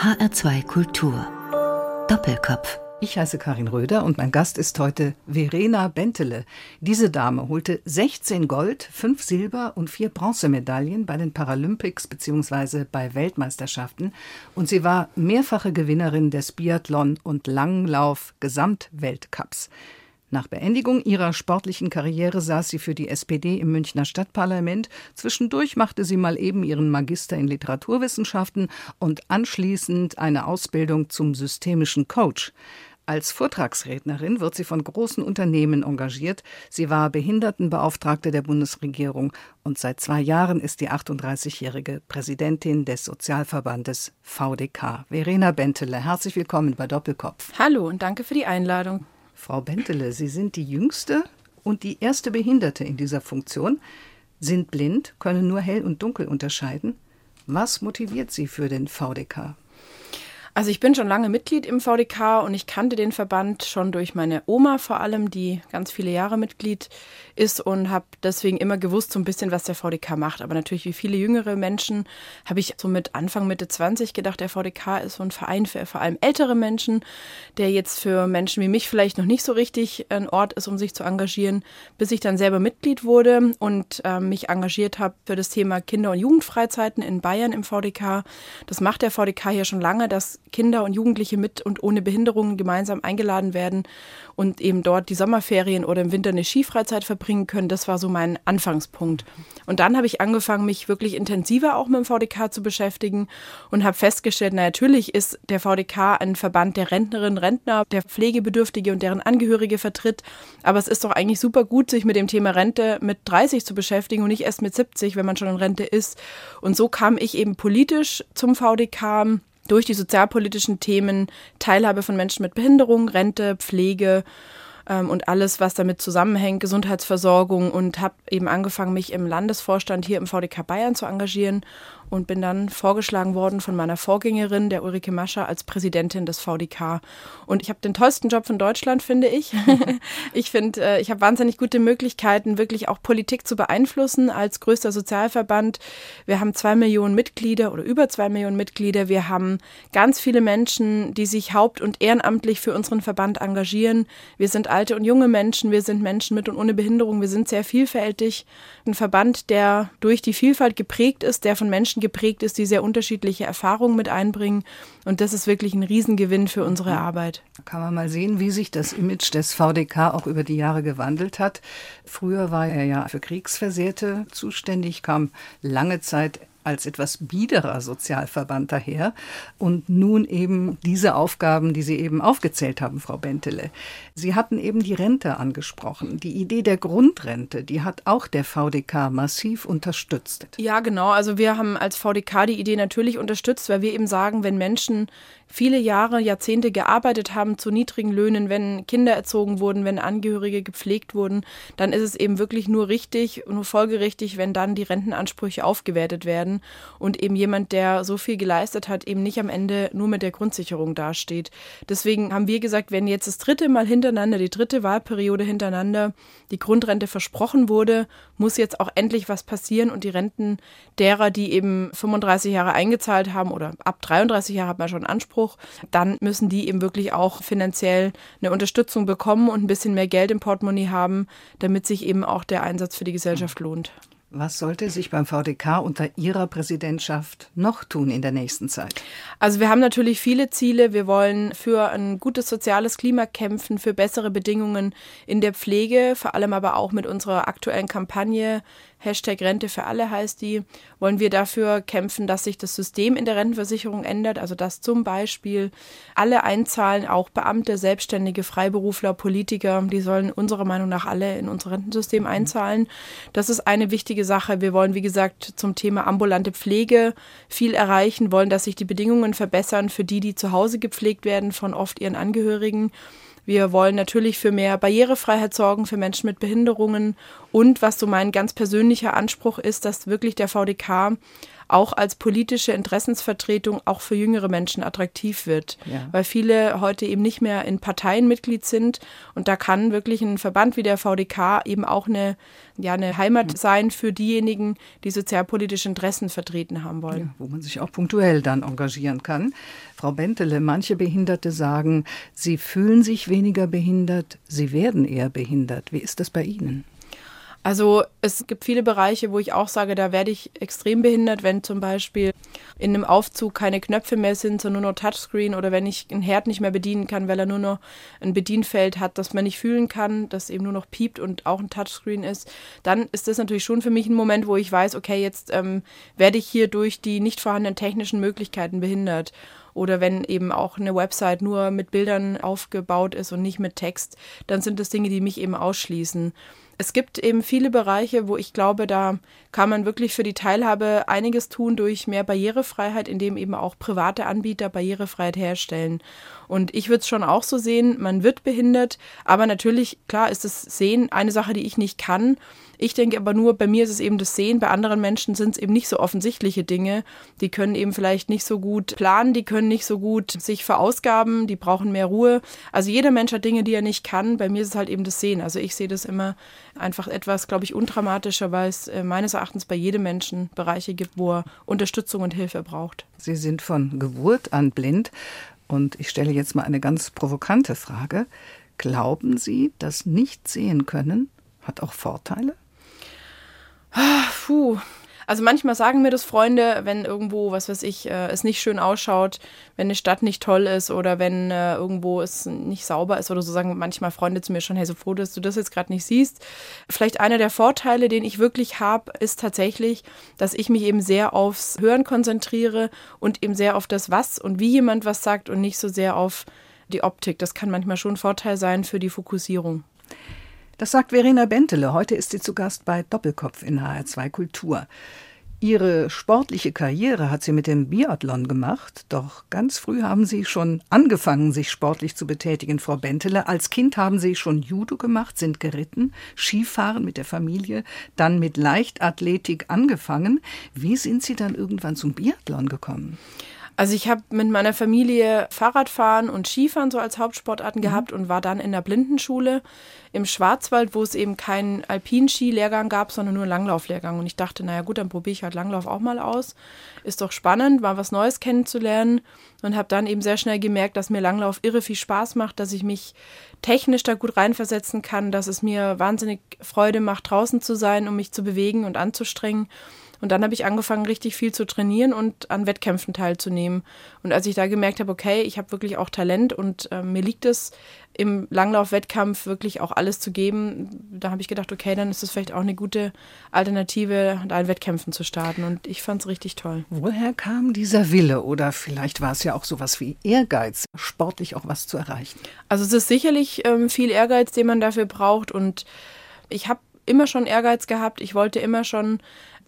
HR2 Kultur. Doppelkopf. Ich heiße Karin Röder und mein Gast ist heute Verena Bentele. Diese Dame holte 16 Gold, 5 Silber und 4 Bronzemedaillen bei den Paralympics bzw. bei Weltmeisterschaften und sie war mehrfache Gewinnerin des Biathlon- und Langlauf Gesamtweltcups. Nach Beendigung ihrer sportlichen Karriere saß sie für die SPD im Münchner Stadtparlament. Zwischendurch machte sie mal eben ihren Magister in Literaturwissenschaften und anschließend eine Ausbildung zum systemischen Coach. Als Vortragsrednerin wird sie von großen Unternehmen engagiert. Sie war Behindertenbeauftragte der Bundesregierung und seit zwei Jahren ist die 38-jährige Präsidentin des Sozialverbandes VDK. Verena Bentele, herzlich willkommen bei Doppelkopf. Hallo und danke für die Einladung. Frau Bentele, Sie sind die jüngste und die erste Behinderte in dieser Funktion, sind blind, können nur hell und dunkel unterscheiden. Was motiviert Sie für den VDK? Also ich bin schon lange Mitglied im VDK und ich kannte den Verband schon durch meine Oma vor allem, die ganz viele Jahre Mitglied ist und habe deswegen immer gewusst so ein bisschen, was der VDK macht. Aber natürlich wie viele jüngere Menschen habe ich so mit Anfang, Mitte 20 gedacht, der VDK ist so ein Verein für vor allem ältere Menschen, der jetzt für Menschen wie mich vielleicht noch nicht so richtig ein Ort ist, um sich zu engagieren, bis ich dann selber Mitglied wurde und äh, mich engagiert habe für das Thema Kinder- und Jugendfreizeiten in Bayern im VDK. Das macht der VDK hier schon lange, dass Kinder und Jugendliche mit und ohne Behinderungen gemeinsam eingeladen werden und eben dort die Sommerferien oder im Winter eine Skifreizeit verbringen können. Das war so mein Anfangspunkt. Und dann habe ich angefangen, mich wirklich intensiver auch mit dem VDK zu beschäftigen und habe festgestellt, na natürlich ist der VDK ein Verband der Rentnerinnen, Rentner, der Pflegebedürftige und deren Angehörige vertritt. Aber es ist doch eigentlich super gut, sich mit dem Thema Rente mit 30 zu beschäftigen und nicht erst mit 70, wenn man schon in Rente ist. Und so kam ich eben politisch zum VDK durch die sozialpolitischen Themen Teilhabe von Menschen mit Behinderung, Rente, Pflege ähm, und alles, was damit zusammenhängt, Gesundheitsversorgung und habe eben angefangen, mich im Landesvorstand hier im VDK Bayern zu engagieren und bin dann vorgeschlagen worden von meiner Vorgängerin, der Ulrike Mascher, als Präsidentin des VDK. Und ich habe den tollsten Job von Deutschland, finde ich. ich finde, äh, ich habe wahnsinnig gute Möglichkeiten, wirklich auch Politik zu beeinflussen als größter Sozialverband. Wir haben zwei Millionen Mitglieder oder über zwei Millionen Mitglieder. Wir haben ganz viele Menschen, die sich haupt- und ehrenamtlich für unseren Verband engagieren. Wir sind alte und junge Menschen, wir sind Menschen mit und ohne Behinderung, wir sind sehr vielfältig. Ein Verband, der durch die Vielfalt geprägt ist, der von Menschen geprägt ist, die sehr unterschiedliche Erfahrungen mit einbringen. Und das ist wirklich ein Riesengewinn für unsere Arbeit. Kann man mal sehen, wie sich das Image des VDK auch über die Jahre gewandelt hat. Früher war er ja für Kriegsversehrte zuständig, kam lange Zeit als etwas biederer Sozialverband daher und nun eben diese Aufgaben, die Sie eben aufgezählt haben, Frau Bentele. Sie hatten eben die Rente angesprochen. Die Idee der Grundrente, die hat auch der VDK massiv unterstützt. Ja, genau. Also wir haben als VDK die Idee natürlich unterstützt, weil wir eben sagen, wenn Menschen viele Jahre, Jahrzehnte gearbeitet haben zu niedrigen Löhnen, wenn Kinder erzogen wurden, wenn Angehörige gepflegt wurden, dann ist es eben wirklich nur richtig, nur folgerichtig, wenn dann die Rentenansprüche aufgewertet werden und eben jemand, der so viel geleistet hat, eben nicht am Ende nur mit der Grundsicherung dasteht. Deswegen haben wir gesagt, wenn jetzt das dritte Mal hintereinander, die dritte Wahlperiode hintereinander die Grundrente versprochen wurde, muss jetzt auch endlich was passieren und die Renten derer, die eben 35 Jahre eingezahlt haben oder ab 33 Jahre man schon Anspruch, Anspruch, dann müssen die eben wirklich auch finanziell eine Unterstützung bekommen und ein bisschen mehr Geld im Portemonnaie haben, damit sich eben auch der Einsatz für die Gesellschaft lohnt. Was sollte sich beim VDK unter Ihrer Präsidentschaft noch tun in der nächsten Zeit? Also wir haben natürlich viele Ziele. Wir wollen für ein gutes soziales Klima kämpfen, für bessere Bedingungen in der Pflege, vor allem aber auch mit unserer aktuellen Kampagne Hashtag Rente für alle heißt die, wollen wir dafür kämpfen, dass sich das System in der Rentenversicherung ändert, also dass zum Beispiel alle einzahlen, auch Beamte, Selbstständige, Freiberufler, Politiker, die sollen unserer Meinung nach alle in unser Rentensystem einzahlen. Das ist eine wichtige Sache. Wir wollen, wie gesagt, zum Thema ambulante Pflege viel erreichen, wollen, dass sich die Bedingungen verbessern für die, die zu Hause gepflegt werden von oft ihren Angehörigen. Wir wollen natürlich für mehr Barrierefreiheit sorgen für Menschen mit Behinderungen Und was so mein ganz persönlicher Anspruch ist, dass wirklich der VDK auch als politische Interessensvertretung auch für jüngere Menschen attraktiv wird, ja. weil viele heute eben nicht mehr in Parteien Mitglied sind und da kann wirklich ein Verband wie der VDK eben auch eine, ja, eine Heimat sein für diejenigen, die sozialpolitische Interessen vertreten haben wollen. Ja, wo man sich auch punktuell dann engagieren kann. Frau Bentele, manche Behinderte sagen, sie fühlen sich weniger behindert, sie werden eher behindert. Wie ist das bei Ihnen? Also es gibt viele Bereiche, wo ich auch sage, da werde ich extrem behindert, wenn zum Beispiel in einem Aufzug keine Knöpfe mehr sind, sondern nur noch Touchscreen oder wenn ich einen Herd nicht mehr bedienen kann, weil er nur noch ein Bedienfeld hat, das man nicht fühlen kann, das eben nur noch piept und auch ein Touchscreen ist, dann ist das natürlich schon für mich ein Moment, wo ich weiß, okay, jetzt ähm, werde ich hier durch die nicht vorhandenen technischen Möglichkeiten behindert. Oder wenn eben auch eine Website nur mit Bildern aufgebaut ist und nicht mit Text, dann sind das Dinge, die mich eben ausschließen es gibt eben viele Bereiche, wo ich glaube, da kann man wirklich für die Teilhabe einiges tun durch mehr Barrierefreiheit, indem eben auch private Anbieter Barrierefreiheit herstellen. Und ich würde es schon auch so sehen, man wird behindert, aber natürlich, klar, ist das Sehen eine Sache, die ich nicht kann. Ich denke aber nur, bei mir ist es eben das Sehen, bei anderen Menschen sind es eben nicht so offensichtliche Dinge. Die können eben vielleicht nicht so gut planen, die können nicht so gut sich verausgaben, die brauchen mehr Ruhe. Also jeder Mensch hat Dinge, die er nicht kann. Bei mir ist es halt eben das Sehen. Also ich sehe das immer einfach etwas, glaube ich, undramatischer, weil es äh, meines Erachtens bei jedem Menschen Bereiche gibt, wo er Unterstützung und Hilfe braucht. Sie sind von Geburt an blind. Und ich stelle jetzt mal eine ganz provokante Frage. Glauben Sie, dass nicht sehen können hat auch Vorteile? Ah, puh. Also manchmal sagen mir das Freunde, wenn irgendwo, was weiß ich, äh, es nicht schön ausschaut, wenn eine Stadt nicht toll ist oder wenn äh, irgendwo es nicht sauber ist oder so, sagen manchmal Freunde zu mir schon, hey, so froh, dass du das jetzt gerade nicht siehst. Vielleicht einer der Vorteile, den ich wirklich habe, ist tatsächlich, dass ich mich eben sehr aufs Hören konzentriere und eben sehr auf das Was und wie jemand was sagt und nicht so sehr auf die Optik. Das kann manchmal schon ein Vorteil sein für die Fokussierung. Das sagt Verena Bentele. Heute ist sie zu Gast bei Doppelkopf in HR2 Kultur. Ihre sportliche Karriere hat sie mit dem Biathlon gemacht, doch ganz früh haben Sie schon angefangen, sich sportlich zu betätigen, Frau Bentele. Als Kind haben Sie schon Judo gemacht, sind geritten, Skifahren mit der Familie, dann mit Leichtathletik angefangen. Wie sind Sie dann irgendwann zum Biathlon gekommen? Also ich habe mit meiner Familie Fahrradfahren und Skifahren so als Hauptsportarten mhm. gehabt und war dann in der Blindenschule im Schwarzwald, wo es eben keinen Alpinski-Lehrgang gab, sondern nur Langlauflehrgang. Und ich dachte, naja gut, dann probiere ich halt Langlauf auch mal aus. Ist doch spannend, mal was Neues kennenzulernen und habe dann eben sehr schnell gemerkt, dass mir Langlauf irre viel Spaß macht, dass ich mich technisch da gut reinversetzen kann, dass es mir wahnsinnig Freude macht, draußen zu sein, um mich zu bewegen und anzustrengen. Und dann habe ich angefangen, richtig viel zu trainieren und an Wettkämpfen teilzunehmen. Und als ich da gemerkt habe, okay, ich habe wirklich auch Talent und äh, mir liegt es, im Langlauf-Wettkampf wirklich auch alles zu geben, da habe ich gedacht, okay, dann ist es vielleicht auch eine gute Alternative, da in Wettkämpfen zu starten. Und ich fand es richtig toll. Woher kam dieser Wille? Oder vielleicht war es ja auch sowas wie Ehrgeiz, sportlich auch was zu erreichen? Also es ist sicherlich ähm, viel Ehrgeiz, den man dafür braucht. Und ich habe immer schon Ehrgeiz gehabt. Ich wollte immer schon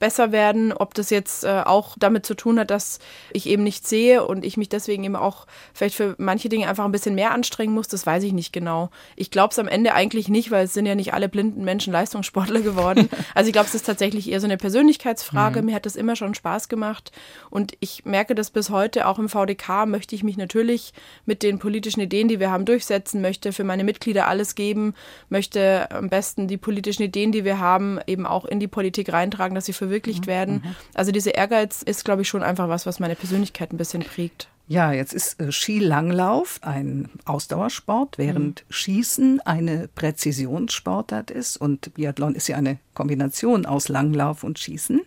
besser werden. Ob das jetzt äh, auch damit zu tun hat, dass ich eben nicht sehe und ich mich deswegen eben auch vielleicht für manche Dinge einfach ein bisschen mehr anstrengen muss, das weiß ich nicht genau. Ich glaube es am Ende eigentlich nicht, weil es sind ja nicht alle blinden Menschen Leistungssportler geworden. Also ich glaube, es ist tatsächlich eher so eine Persönlichkeitsfrage. Mhm. Mir hat das immer schon Spaß gemacht und ich merke das bis heute auch im VDK möchte ich mich natürlich mit den politischen Ideen, die wir haben, durchsetzen, möchte für meine Mitglieder alles geben, möchte am besten die politischen Ideen, die wir haben, eben auch in die Politik reintragen, dass sie für verwirklicht mhm. werden. Mhm. Also dieser Ehrgeiz ist, glaube ich, schon einfach was, was meine Persönlichkeit ein bisschen prägt. Ja, jetzt ist äh, Skilanglauf ein Ausdauersport, während mhm. Schießen eine Präzisionssportart ist und Biathlon ist ja eine Kombination aus Langlauf und Schießen.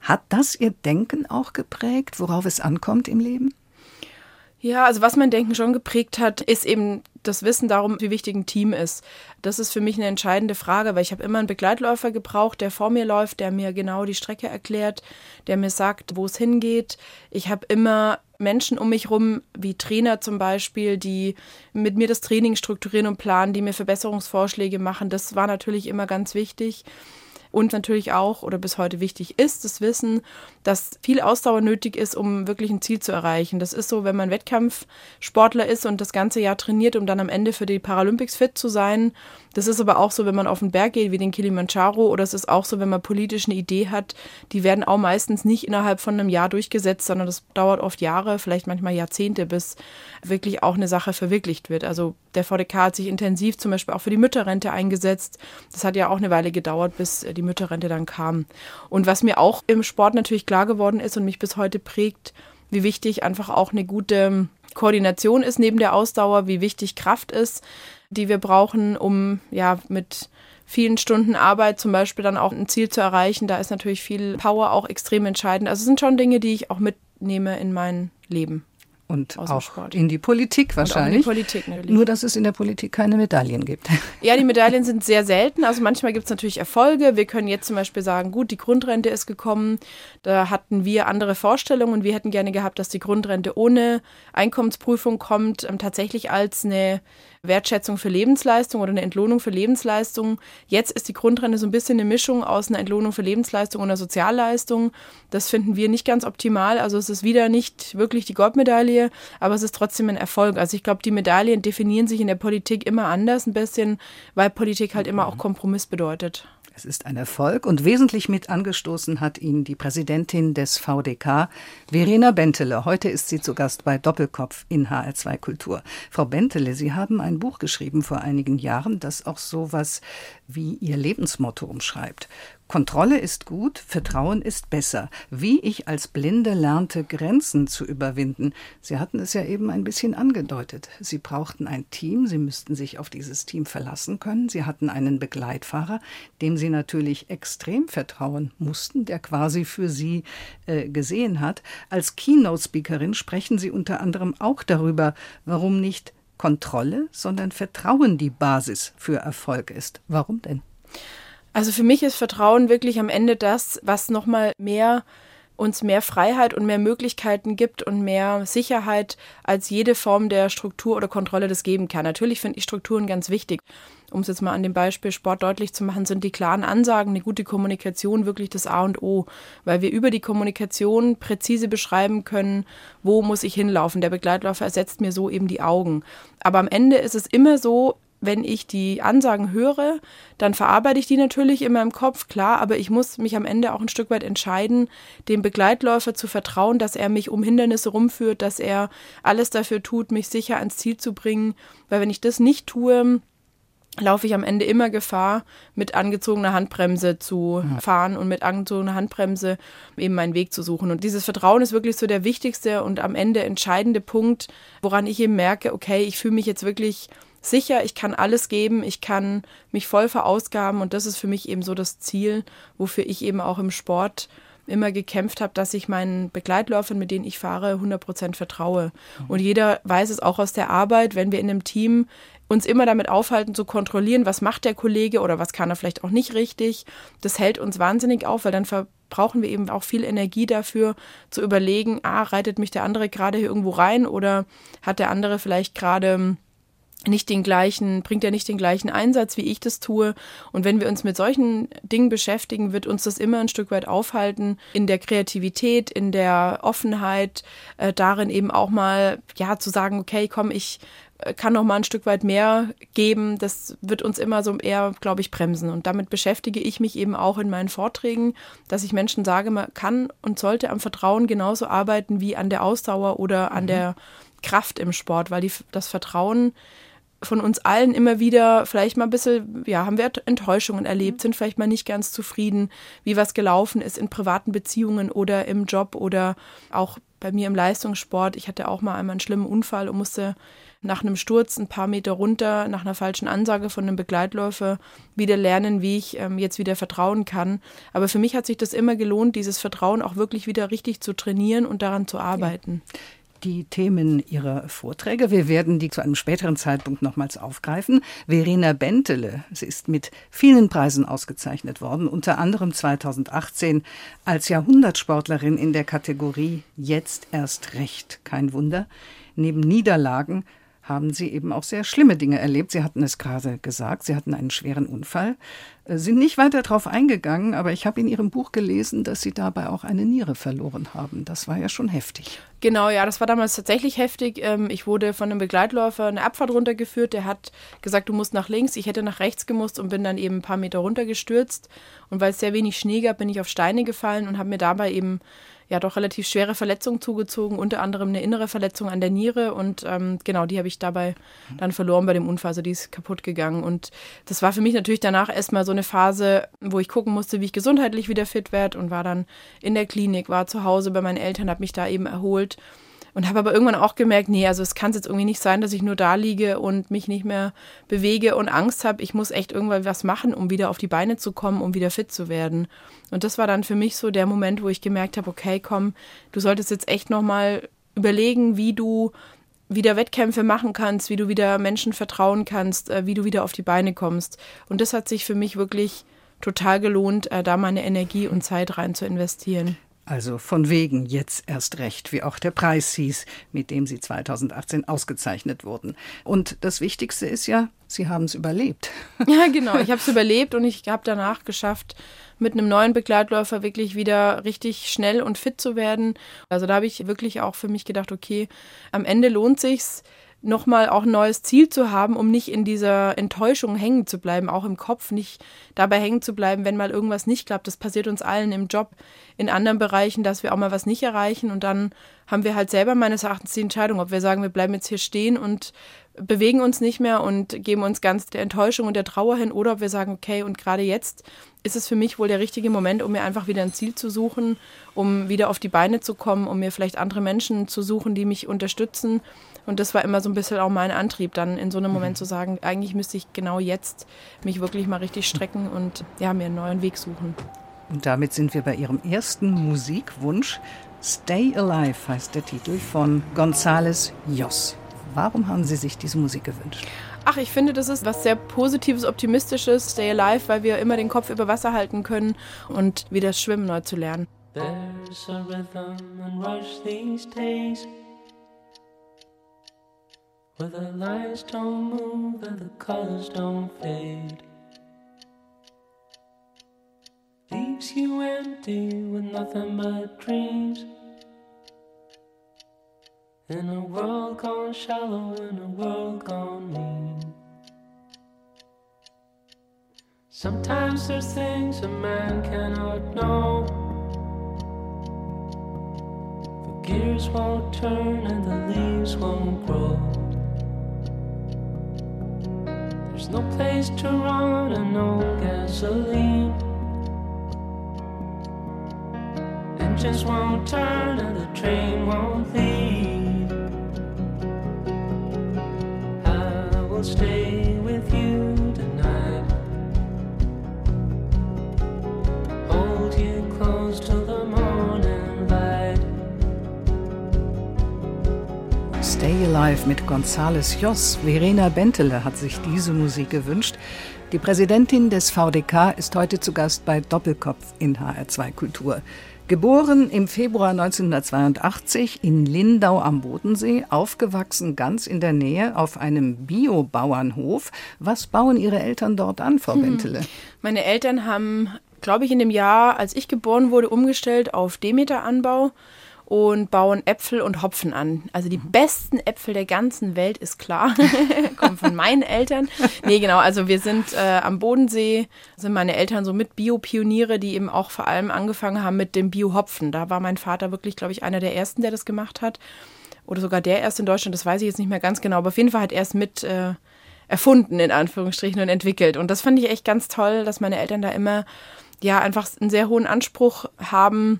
Hat das Ihr Denken auch geprägt, worauf es ankommt im Leben? Ja, also was mein Denken schon geprägt hat, ist eben das Wissen darum, wie wichtig ein Team ist. Das ist für mich eine entscheidende Frage, weil ich habe immer einen Begleitläufer gebraucht, der vor mir läuft, der mir genau die Strecke erklärt, der mir sagt, wo es hingeht. Ich habe immer Menschen um mich rum, wie Trainer zum Beispiel, die mit mir das Training strukturieren und planen, die mir Verbesserungsvorschläge machen. Das war natürlich immer ganz wichtig. Und natürlich auch oder bis heute wichtig ist das Wissen, dass viel Ausdauer nötig ist, um wirklich ein Ziel zu erreichen. Das ist so, wenn man Wettkampfsportler ist und das ganze Jahr trainiert, um dann am Ende für die Paralympics fit zu sein. Das ist aber auch so, wenn man auf den Berg geht, wie den Kilimanjaro, oder es ist auch so, wenn man politisch eine Idee hat. Die werden auch meistens nicht innerhalb von einem Jahr durchgesetzt, sondern das dauert oft Jahre, vielleicht manchmal Jahrzehnte, bis wirklich auch eine Sache verwirklicht wird. Also der VDK hat sich intensiv zum Beispiel auch für die Mütterrente eingesetzt. Das hat ja auch eine Weile gedauert, bis die Mütterrente dann kam. Und was mir auch im Sport natürlich klar geworden ist und mich bis heute prägt, wie wichtig einfach auch eine gute Koordination ist neben der Ausdauer, wie wichtig Kraft ist, die wir brauchen, um ja mit vielen Stunden Arbeit zum Beispiel dann auch ein Ziel zu erreichen. Da ist natürlich viel Power auch extrem entscheidend. Also es sind schon Dinge, die ich auch mitnehme in mein Leben und auch Sport. in die Politik wahrscheinlich. In die Politik natürlich. Nur, dass es in der Politik keine Medaillen gibt. Ja, die Medaillen sind sehr selten. Also manchmal gibt es natürlich Erfolge. Wir können jetzt zum Beispiel sagen, gut, die Grundrente ist gekommen. Da hatten wir andere Vorstellungen. Wir hätten gerne gehabt, dass die Grundrente ohne Einkommensprüfung kommt, ähm, tatsächlich als eine Wertschätzung für Lebensleistung oder eine Entlohnung für Lebensleistung. Jetzt ist die Grundrente so ein bisschen eine Mischung aus einer Entlohnung für Lebensleistung und einer Sozialleistung. Das finden wir nicht ganz optimal. Also es ist wieder nicht wirklich die Goldmedaille, aber es ist trotzdem ein Erfolg. Also ich glaube, die Medaillen definieren sich in der Politik immer anders ein bisschen, weil Politik halt immer auch Kompromiss bedeutet. Es ist ein Erfolg und wesentlich mit angestoßen hat ihn die Präsidentin des VDK, Verena Bentele. Heute ist sie zu Gast bei Doppelkopf in HR2 Kultur. Frau Bentele, Sie haben ein Buch geschrieben vor einigen Jahren, das auch sowas wie Ihr Lebensmotto umschreibt. Kontrolle ist gut, Vertrauen ist besser. Wie ich als Blinde lernte, Grenzen zu überwinden. Sie hatten es ja eben ein bisschen angedeutet. Sie brauchten ein Team, Sie müssten sich auf dieses Team verlassen können. Sie hatten einen Begleitfahrer, dem Sie natürlich extrem vertrauen mussten, der quasi für Sie äh, gesehen hat. Als Keynote-Speakerin sprechen Sie unter anderem auch darüber, warum nicht Kontrolle, sondern Vertrauen die Basis für Erfolg ist. Warum denn? Also für mich ist Vertrauen wirklich am Ende das, was nochmal mehr uns mehr Freiheit und mehr Möglichkeiten gibt und mehr Sicherheit als jede Form der Struktur oder Kontrolle das geben kann. Natürlich finde ich Strukturen ganz wichtig. Um es jetzt mal an dem Beispiel Sport deutlich zu machen, sind die klaren Ansagen, eine gute Kommunikation wirklich das A und O, weil wir über die Kommunikation präzise beschreiben können, wo muss ich hinlaufen. Der Begleitläufer ersetzt mir so eben die Augen. Aber am Ende ist es immer so, wenn ich die Ansagen höre, dann verarbeite ich die natürlich in meinem Kopf, klar, aber ich muss mich am Ende auch ein Stück weit entscheiden, dem Begleitläufer zu vertrauen, dass er mich um Hindernisse rumführt, dass er alles dafür tut, mich sicher ans Ziel zu bringen, weil wenn ich das nicht tue, laufe ich am Ende immer Gefahr, mit angezogener Handbremse zu fahren und mit angezogener Handbremse eben meinen Weg zu suchen. Und dieses Vertrauen ist wirklich so der wichtigste und am Ende entscheidende Punkt, woran ich eben merke, okay, ich fühle mich jetzt wirklich sicher, ich kann alles geben, ich kann mich voll verausgaben und das ist für mich eben so das Ziel, wofür ich eben auch im Sport immer gekämpft habe, dass ich meinen Begleitläufern, mit denen ich fahre, 100% vertraue. Und jeder weiß es auch aus der Arbeit, wenn wir in einem Team uns immer damit aufhalten zu kontrollieren, was macht der Kollege oder was kann er vielleicht auch nicht richtig. Das hält uns wahnsinnig auf, weil dann verbrauchen wir eben auch viel Energie dafür, zu überlegen, ah, reitet mich der andere gerade hier irgendwo rein oder hat der andere vielleicht gerade nicht den gleichen, bringt er nicht den gleichen Einsatz, wie ich das tue. Und wenn wir uns mit solchen Dingen beschäftigen, wird uns das immer ein Stück weit aufhalten, in der Kreativität, in der Offenheit, äh, darin eben auch mal, ja, zu sagen, okay, komm, ich äh, kann noch mal ein Stück weit mehr geben. Das wird uns immer so eher, glaube ich, bremsen. Und damit beschäftige ich mich eben auch in meinen Vorträgen, dass ich Menschen sage, man kann und sollte am Vertrauen genauso arbeiten wie an der Ausdauer oder an mhm. der Kraft im Sport, weil die, das Vertrauen von uns allen immer wieder vielleicht mal ein bisschen, ja, haben wir Enttäuschungen erlebt, mhm. sind vielleicht mal nicht ganz zufrieden, wie was gelaufen ist in privaten Beziehungen oder im Job oder auch bei mir im Leistungssport. Ich hatte auch mal einmal einen schlimmen Unfall und musste nach einem Sturz ein paar Meter runter, nach einer falschen Ansage von einem Begleitläufer, wieder lernen, wie ich ähm, jetzt wieder vertrauen kann. Aber für mich hat sich das immer gelohnt, dieses Vertrauen auch wirklich wieder richtig zu trainieren und daran zu arbeiten. Ja die Themen Ihrer Vorträge. Wir werden die zu einem späteren Zeitpunkt nochmals aufgreifen. Verena Bentele, sie ist mit vielen Preisen ausgezeichnet worden, unter anderem 2018 als Jahrhundertsportlerin in der Kategorie Jetzt erst recht. Kein Wunder. Neben Niederlagen haben Sie eben auch sehr schlimme Dinge erlebt. Sie hatten es gerade gesagt, Sie hatten einen schweren Unfall, äh, sind nicht weiter darauf eingegangen, aber ich habe in Ihrem Buch gelesen, dass Sie dabei auch eine Niere verloren haben. Das war ja schon heftig. Genau, ja, das war damals tatsächlich heftig. Ähm, ich wurde von einem Begleitläufer eine Abfahrt runtergeführt. Der hat gesagt, du musst nach links. Ich hätte nach rechts gemusst und bin dann eben ein paar Meter runtergestürzt. Und weil es sehr wenig Schnee gab, bin ich auf Steine gefallen und habe mir dabei eben ja doch relativ schwere Verletzungen zugezogen, unter anderem eine innere Verletzung an der Niere und ähm, genau, die habe ich dabei dann verloren bei dem Unfall, also die ist kaputt gegangen. Und das war für mich natürlich danach erstmal so eine Phase, wo ich gucken musste, wie ich gesundheitlich wieder fit werde und war dann in der Klinik, war zu Hause bei meinen Eltern, habe mich da eben erholt und habe aber irgendwann auch gemerkt, nee, also es kann jetzt irgendwie nicht sein, dass ich nur da liege und mich nicht mehr bewege und Angst habe. Ich muss echt irgendwann was machen, um wieder auf die Beine zu kommen, um wieder fit zu werden. Und das war dann für mich so der Moment, wo ich gemerkt habe, okay, komm, du solltest jetzt echt nochmal überlegen, wie du wieder Wettkämpfe machen kannst, wie du wieder Menschen vertrauen kannst, äh, wie du wieder auf die Beine kommst. Und das hat sich für mich wirklich total gelohnt, äh, da meine Energie und Zeit rein zu investieren. Also von wegen jetzt erst recht, wie auch der Preis hieß, mit dem Sie 2018 ausgezeichnet wurden. Und das Wichtigste ist ja, Sie haben es überlebt. Ja, genau. Ich habe es überlebt und ich habe danach geschafft, mit einem neuen Begleitläufer wirklich wieder richtig schnell und fit zu werden. Also da habe ich wirklich auch für mich gedacht, okay, am Ende lohnt sich's nochmal auch ein neues Ziel zu haben, um nicht in dieser Enttäuschung hängen zu bleiben, auch im Kopf nicht dabei hängen zu bleiben, wenn mal irgendwas nicht klappt. Das passiert uns allen im Job, in anderen Bereichen, dass wir auch mal was nicht erreichen und dann haben wir halt selber meines Erachtens die Entscheidung, ob wir sagen, wir bleiben jetzt hier stehen und bewegen uns nicht mehr und geben uns ganz der Enttäuschung und der Trauer hin oder ob wir sagen, okay, und gerade jetzt ist es für mich wohl der richtige Moment, um mir einfach wieder ein Ziel zu suchen, um wieder auf die Beine zu kommen, um mir vielleicht andere Menschen zu suchen, die mich unterstützen und das war immer so ein bisschen auch mein Antrieb, dann in so einem Moment mhm. zu sagen, eigentlich müsste ich genau jetzt mich wirklich mal richtig strecken und ja, mir einen neuen Weg suchen. Und damit sind wir bei Ihrem ersten Musikwunsch. Stay Alive heißt der Titel von González Jos. Warum haben Sie sich diese Musik gewünscht? Ach, ich finde, das ist was sehr Positives, Optimistisches, Stay Alive, weil wir immer den Kopf über Wasser halten können und wieder Schwimmen neu zu lernen. There's a rhythm and rush these days. Where the lights don't move and the colors don't fade. Leaves you empty with nothing but dreams. In a world gone shallow, in a world gone mean. Sometimes there's things a man cannot know. The gears won't turn and the leaves won't grow. There's no place to run and no gasoline. Engines won't turn and the train won't leave. Stay Alive mit Gonzales Joss. Verena Bentele hat sich diese Musik gewünscht. Die Präsidentin des VDK ist heute zu Gast bei Doppelkopf in HR2 Kultur. Geboren im Februar 1982 in Lindau am Bodensee, aufgewachsen ganz in der Nähe auf einem Biobauernhof. Was bauen Ihre Eltern dort an, Frau hm. Bentele? Meine Eltern haben, glaube ich, in dem Jahr, als ich geboren wurde, umgestellt auf Demeteranbau und bauen Äpfel und Hopfen an. Also die mhm. besten Äpfel der ganzen Welt ist klar, kommen von meinen Eltern. Nee, genau, also wir sind äh, am Bodensee, sind meine Eltern so mit Bio-Pioniere, die eben auch vor allem angefangen haben mit dem Bio-Hopfen. Da war mein Vater wirklich, glaube ich, einer der ersten, der das gemacht hat. Oder sogar der erste in Deutschland, das weiß ich jetzt nicht mehr ganz genau, aber auf jeden Fall hat er es mit äh, erfunden, in Anführungsstrichen, und entwickelt. Und das fand ich echt ganz toll, dass meine Eltern da immer ja einfach einen sehr hohen Anspruch haben,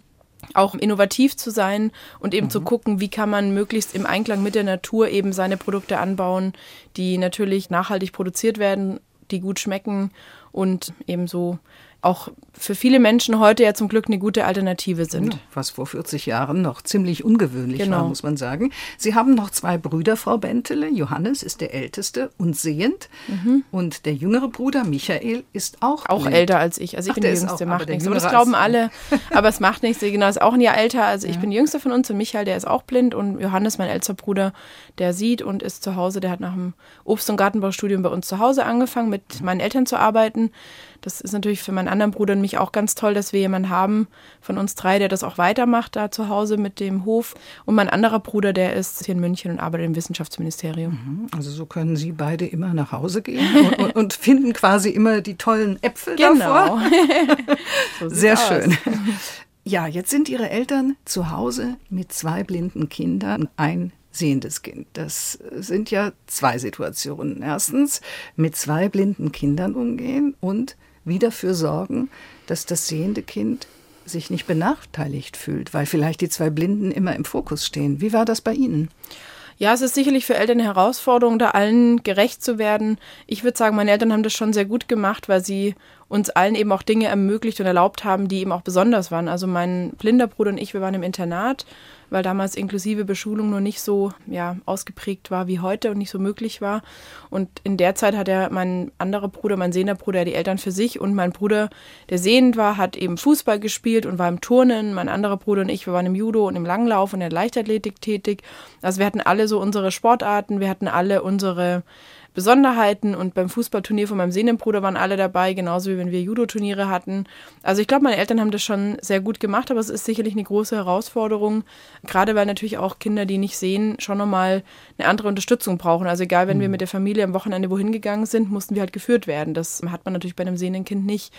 auch innovativ zu sein und eben mhm. zu gucken, wie kann man möglichst im Einklang mit der Natur eben seine Produkte anbauen, die natürlich nachhaltig produziert werden, die gut schmecken und eben so auch für viele Menschen heute ja zum Glück eine gute Alternative sind. Ja, was vor 40 Jahren noch ziemlich ungewöhnlich genau. war, muss man sagen. Sie haben noch zwei Brüder, Frau Bentele. Johannes ist der älteste und sehend. Mhm. Und der jüngere Bruder, Michael, ist auch Auch blind. älter als ich. Also ich Ach, bin die Jüngste, auch, macht nichts. Aber das glauben alle. aber es macht nichts. Genau, ist auch ein Jahr älter. Also ja. ich bin die Jüngste von uns und Michael, der ist auch blind. Und Johannes, mein älterer Bruder, der sieht und ist zu Hause. Der hat nach dem Obst- und Gartenbaustudium bei uns zu Hause angefangen, mit meinen Eltern zu arbeiten. Das ist natürlich für meinen anderen Bruder und mich auch ganz toll, dass wir jemanden haben von uns drei, der das auch weitermacht da zu Hause mit dem Hof. Und mein anderer Bruder, der ist hier in München und arbeitet im Wissenschaftsministerium. Mhm. Also so können Sie beide immer nach Hause gehen und, und finden quasi immer die tollen Äpfel genau. davor. so Sehr aus. schön. Ja, jetzt sind Ihre Eltern zu Hause mit zwei blinden Kindern, ein sehendes Kind. Das sind ja zwei Situationen. Erstens mit zwei blinden Kindern umgehen und wie dafür sorgen, dass das sehende Kind sich nicht benachteiligt fühlt, weil vielleicht die zwei Blinden immer im Fokus stehen. Wie war das bei Ihnen? Ja, es ist sicherlich für Eltern eine Herausforderung, da allen gerecht zu werden. Ich würde sagen, meine Eltern haben das schon sehr gut gemacht, weil sie uns allen eben auch Dinge ermöglicht und erlaubt haben, die eben auch besonders waren. Also mein blinder Bruder und ich, wir waren im Internat weil damals inklusive Beschulung noch nicht so ja, ausgeprägt war wie heute und nicht so möglich war. Und in der Zeit hat er mein anderer Bruder, mein sehender Bruder, die Eltern für sich und mein Bruder, der sehend war, hat eben Fußball gespielt und war im Turnen. Mein anderer Bruder und ich, wir waren im Judo und im Langlauf und in der Leichtathletik tätig. Also wir hatten alle so unsere Sportarten, wir hatten alle unsere Besonderheiten und beim Fußballturnier von meinem Sehnenbruder waren alle dabei, genauso wie wenn wir Judo-Turniere hatten. Also ich glaube, meine Eltern haben das schon sehr gut gemacht, aber es ist sicherlich eine große Herausforderung, gerade weil natürlich auch Kinder, die nicht sehen, schon nochmal eine andere Unterstützung brauchen. Also egal, wenn mhm. wir mit der Familie am Wochenende wohin gegangen sind, mussten wir halt geführt werden. Das hat man natürlich bei einem sehenden Kind nicht.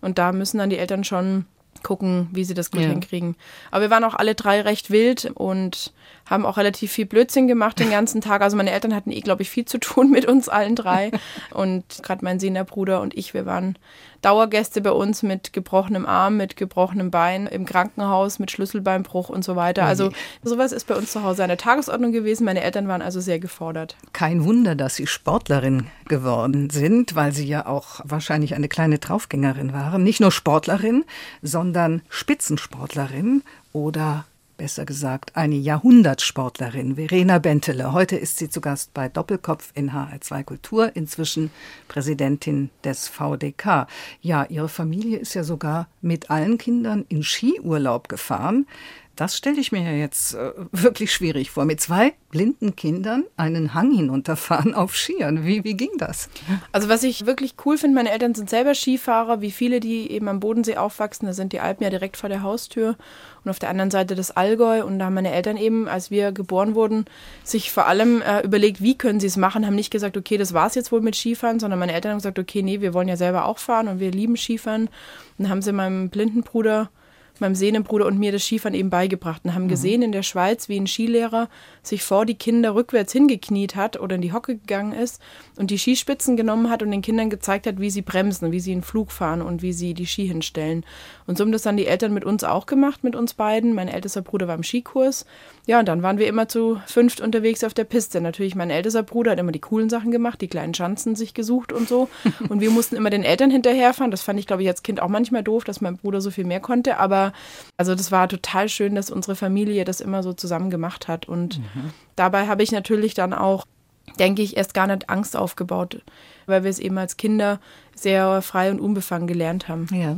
Und da müssen dann die Eltern schon gucken, wie sie das gut ja. hinkriegen. Aber wir waren auch alle drei recht wild und haben auch relativ viel Blödsinn gemacht den ganzen Tag. Also meine Eltern hatten eh, glaube ich, viel zu tun mit uns allen drei. Und gerade mein sehender Bruder und ich, wir waren Dauergäste bei uns mit gebrochenem Arm, mit gebrochenem Bein, im Krankenhaus, mit Schlüsselbeinbruch und so weiter. Also sowas ist bei uns zu Hause eine Tagesordnung gewesen. Meine Eltern waren also sehr gefordert. Kein Wunder, dass Sie Sportlerin geworden sind, weil Sie ja auch wahrscheinlich eine kleine Draufgängerin waren. Nicht nur Sportlerin, sondern Spitzensportlerin oder besser gesagt eine Jahrhundertsportlerin, Verena Bentele. Heute ist sie zu Gast bei Doppelkopf in HR2 Kultur, inzwischen Präsidentin des VDK. Ja, ihre Familie ist ja sogar mit allen Kindern in Skiurlaub gefahren. Das stelle ich mir ja jetzt äh, wirklich schwierig vor. Mit zwei blinden Kindern einen Hang hinunterfahren auf Skiern. Wie, wie ging das? Also was ich wirklich cool finde, meine Eltern sind selber Skifahrer, wie viele, die eben am Bodensee aufwachsen. Da sind die Alpen ja direkt vor der Haustür und auf der anderen Seite das Allgäu. Und da haben meine Eltern eben, als wir geboren wurden, sich vor allem äh, überlegt, wie können sie es machen. Haben nicht gesagt, okay, das war es jetzt wohl mit Skifahren, sondern meine Eltern haben gesagt, okay, nee, wir wollen ja selber auch fahren und wir lieben Skifahren. Und dann haben sie meinem blinden Bruder meinem Sehnenbruder und mir das Skifahren eben beigebracht und haben mhm. gesehen in der Schweiz, wie ein Skilehrer sich vor die Kinder rückwärts hingekniet hat oder in die Hocke gegangen ist und die Skispitzen genommen hat und den Kindern gezeigt hat, wie sie bremsen, wie sie einen Flug fahren und wie sie die Ski hinstellen. Und so haben das dann die Eltern mit uns auch gemacht, mit uns beiden. Mein ältester Bruder war im Skikurs. Ja, und dann waren wir immer zu fünft unterwegs auf der Piste. Natürlich, mein ältester Bruder hat immer die coolen Sachen gemacht, die kleinen Schanzen sich gesucht und so. Und wir mussten immer den Eltern hinterherfahren. Das fand ich, glaube ich, als Kind auch manchmal doof, dass mein Bruder so viel mehr konnte. Aber also das war total schön, dass unsere Familie das immer so zusammen gemacht hat. Und mhm. dabei habe ich natürlich dann auch, denke ich, erst gar nicht Angst aufgebaut, weil wir es eben als Kinder sehr frei und unbefangen gelernt haben. Ja.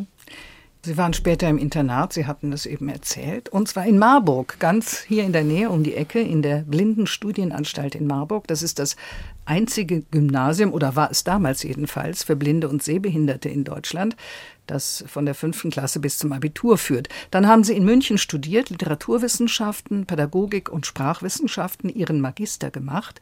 Sie waren später im Internat, Sie hatten das eben erzählt, und zwar in Marburg, ganz hier in der Nähe um die Ecke, in der Blindenstudienanstalt in Marburg. Das ist das einzige Gymnasium, oder war es damals jedenfalls, für Blinde und Sehbehinderte in Deutschland das von der fünften Klasse bis zum Abitur führt. Dann haben sie in München studiert, Literaturwissenschaften, Pädagogik und Sprachwissenschaften, ihren Magister gemacht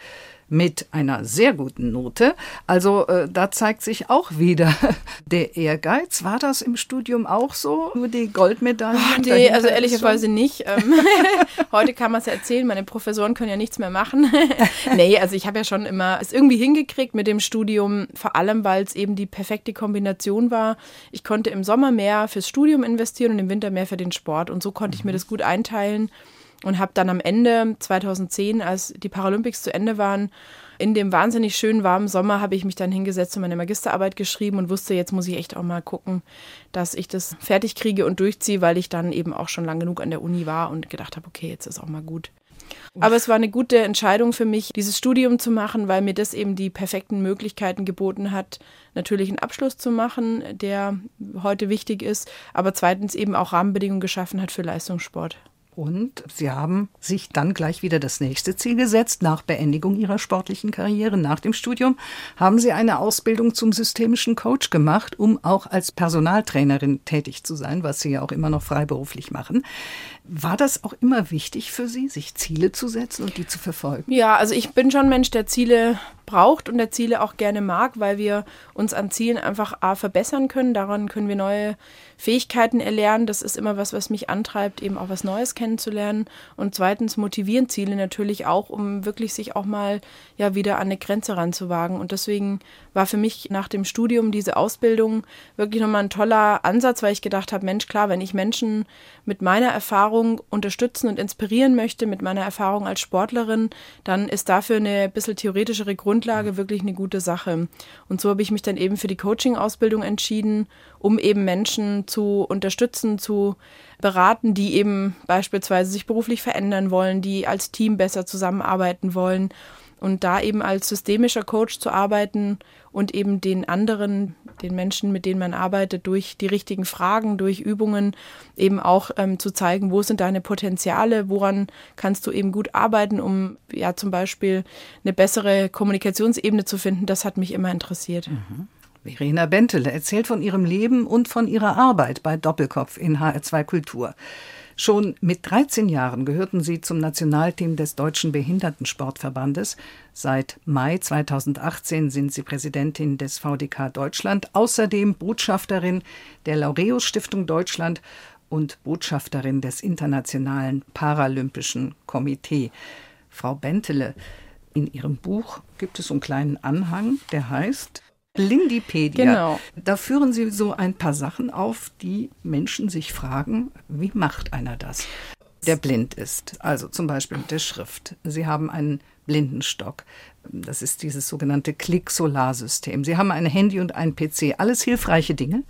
mit einer sehr guten Note. Also äh, da zeigt sich auch wieder der Ehrgeiz. War das im Studium auch so? Nur die Goldmedaille? Oh, nee, also ehrlicherweise nicht. Ähm, heute kann man es ja erzählen, meine Professoren können ja nichts mehr machen. nee, also ich habe ja schon immer es irgendwie hingekriegt mit dem Studium, vor allem weil es eben die perfekte Kombination war. Ich konnte im Sommer mehr fürs Studium investieren und im Winter mehr für den Sport. Und so konnte ich mir mhm. das gut einteilen und habe dann am Ende 2010, als die Paralympics zu Ende waren, in dem wahnsinnig schönen warmen Sommer habe ich mich dann hingesetzt und meine Magisterarbeit geschrieben und wusste, jetzt muss ich echt auch mal gucken, dass ich das fertig kriege und durchziehe, weil ich dann eben auch schon lang genug an der Uni war und gedacht habe, okay, jetzt ist auch mal gut. Aber es war eine gute Entscheidung für mich, dieses Studium zu machen, weil mir das eben die perfekten Möglichkeiten geboten hat, natürlich einen Abschluss zu machen, der heute wichtig ist, aber zweitens eben auch Rahmenbedingungen geschaffen hat für Leistungssport. Und Sie haben sich dann gleich wieder das nächste Ziel gesetzt. Nach Beendigung Ihrer sportlichen Karriere, nach dem Studium, haben Sie eine Ausbildung zum systemischen Coach gemacht, um auch als Personaltrainerin tätig zu sein, was Sie ja auch immer noch freiberuflich machen. War das auch immer wichtig für Sie, sich Ziele zu setzen und die zu verfolgen? Ja, also ich bin schon ein Mensch, der Ziele braucht und der Ziele auch gerne mag, weil wir uns an Zielen einfach A, verbessern können. Daran können wir neue Fähigkeiten erlernen. Das ist immer was, was mich antreibt, eben auch was Neues kennenzulernen. Und zweitens motivieren Ziele natürlich auch, um wirklich sich auch mal ja wieder an eine Grenze ranzuwagen. Und deswegen war für mich nach dem Studium diese Ausbildung wirklich nochmal ein toller Ansatz, weil ich gedacht habe, Mensch, klar, wenn ich Menschen mit meiner Erfahrung unterstützen und inspirieren möchte, mit meiner Erfahrung als Sportlerin, dann ist dafür eine bisschen theoretischere Grundlage wirklich eine gute Sache. Und so habe ich mich dann eben für die Coaching-Ausbildung entschieden, um eben Menschen zu unterstützen, zu beraten, die eben beispielsweise sich beruflich verändern wollen, die als Team besser zusammenarbeiten wollen. Und da eben als systemischer Coach zu arbeiten und eben den anderen, den Menschen, mit denen man arbeitet, durch die richtigen Fragen, durch Übungen eben auch ähm, zu zeigen, wo sind deine Potenziale, woran kannst du eben gut arbeiten, um ja zum Beispiel eine bessere Kommunikationsebene zu finden, das hat mich immer interessiert. Mhm. Verena Bentele erzählt von ihrem Leben und von ihrer Arbeit bei Doppelkopf in HR2 Kultur. Schon mit 13 Jahren gehörten sie zum Nationalteam des Deutschen Behindertensportverbandes. Seit Mai 2018 sind sie Präsidentin des VDK Deutschland, außerdem Botschafterin der Laureus Stiftung Deutschland und Botschafterin des Internationalen Paralympischen Komitee. Frau Bentele, in Ihrem Buch gibt es einen kleinen Anhang, der heißt Blindipedia. Genau. Da führen Sie so ein paar Sachen auf, die Menschen sich fragen, wie macht einer das? Der blind ist, also zum Beispiel mit der Schrift. Sie haben einen Blindenstock. Das ist dieses sogenannte Klick-Solarsystem. Sie haben ein Handy und einen PC. Alles hilfreiche Dinge.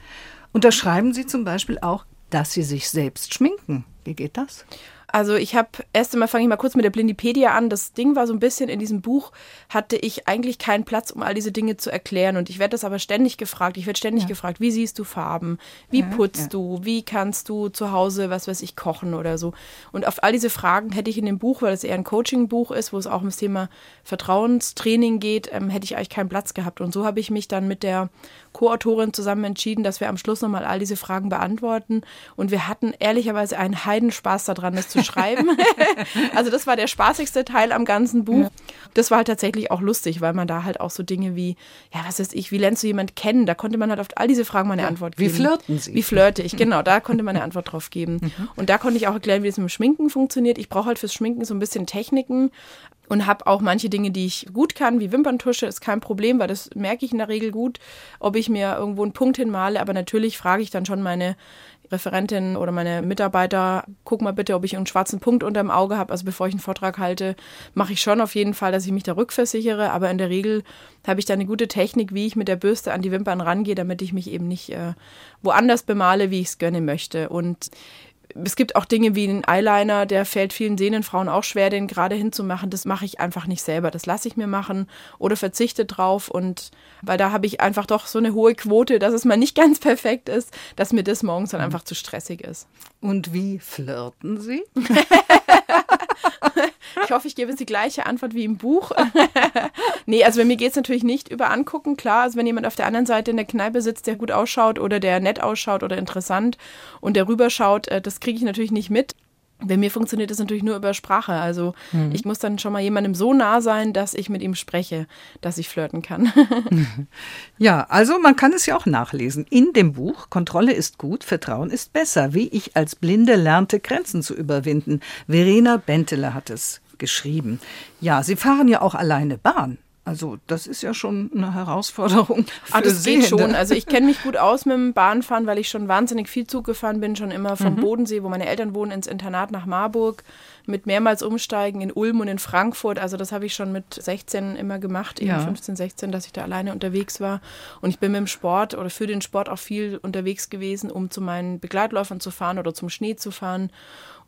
Und da schreiben Sie zum Beispiel auch, dass Sie sich selbst schminken. Wie geht das? Also ich habe, erst einmal fange ich mal kurz mit der Blindipedia an. Das Ding war so ein bisschen in diesem Buch, hatte ich eigentlich keinen Platz, um all diese Dinge zu erklären. Und ich werde das aber ständig gefragt. Ich werde ständig ja. gefragt, wie siehst du Farben? Wie ja, putzt ja. du? Wie kannst du zu Hause, was weiß ich, kochen oder so? Und auf all diese Fragen hätte ich in dem Buch, weil es eher ein Coaching-Buch ist, wo es auch ums Thema Vertrauenstraining geht, ähm, hätte ich eigentlich keinen Platz gehabt. Und so habe ich mich dann mit der Co-Autorin zusammen entschieden, dass wir am Schluss nochmal all diese Fragen beantworten. Und wir hatten ehrlicherweise einen Heidenspaß daran, das zu schreiben. also das war der spaßigste Teil am ganzen Buch. Ja. Das war halt tatsächlich auch lustig, weil man da halt auch so Dinge wie, ja, was weiß ich, wie lernst du jemanden kennen? Da konnte man halt auf all diese Fragen mal eine ja. Antwort geben. Wie flirten Sie? Wie flirte ich, genau, da konnte man eine Antwort drauf geben. Mhm. Und da konnte ich auch erklären, wie das mit dem Schminken funktioniert. Ich brauche halt fürs Schminken so ein bisschen Techniken, und habe auch manche Dinge, die ich gut kann, wie Wimperntusche, ist kein Problem, weil das merke ich in der Regel gut, ob ich mir irgendwo einen Punkt hinmale. Aber natürlich frage ich dann schon meine Referentin oder meine Mitarbeiter, guck mal bitte, ob ich einen schwarzen Punkt unter dem Auge habe. Also bevor ich einen Vortrag halte, mache ich schon auf jeden Fall, dass ich mich da rückversichere. Aber in der Regel habe ich da eine gute Technik, wie ich mit der Bürste an die Wimpern rangehe, damit ich mich eben nicht äh, woanders bemale, wie ich es gerne möchte. Und es gibt auch Dinge wie einen Eyeliner, der fällt vielen sehenden Frauen auch schwer, den gerade hinzumachen. Das mache ich einfach nicht selber. Das lasse ich mir machen oder verzichte drauf. Und weil da habe ich einfach doch so eine hohe Quote, dass es mal nicht ganz perfekt ist, dass mir das morgens dann mhm. einfach zu stressig ist. Und wie flirten Sie? Ich hoffe, ich gebe jetzt die gleiche Antwort wie im Buch. nee, also bei mir geht es natürlich nicht über Angucken. Klar, also wenn jemand auf der anderen Seite in der Kneipe sitzt, der gut ausschaut oder der nett ausschaut oder interessant und der rüberschaut, äh, das kriege ich natürlich nicht mit. Bei mir funktioniert das natürlich nur über Sprache. Also mhm. ich muss dann schon mal jemandem so nah sein, dass ich mit ihm spreche, dass ich flirten kann. ja, also man kann es ja auch nachlesen. In dem Buch Kontrolle ist gut, Vertrauen ist besser, wie ich als Blinde lernte, Grenzen zu überwinden. Verena Bentele hat es geschrieben. Ja, Sie fahren ja auch alleine Bahn. Also das ist ja schon eine Herausforderung. Für ah, das Sehende. geht schon. Also ich kenne mich gut aus mit dem Bahnfahren, weil ich schon wahnsinnig viel Zug gefahren bin, schon immer vom mhm. Bodensee, wo meine Eltern wohnen, ins Internat nach Marburg, mit mehrmals umsteigen in Ulm und in Frankfurt. Also das habe ich schon mit 16 immer gemacht, eben ja. 15, 16, dass ich da alleine unterwegs war. Und ich bin mit dem Sport oder für den Sport auch viel unterwegs gewesen, um zu meinen Begleitläufern zu fahren oder zum Schnee zu fahren.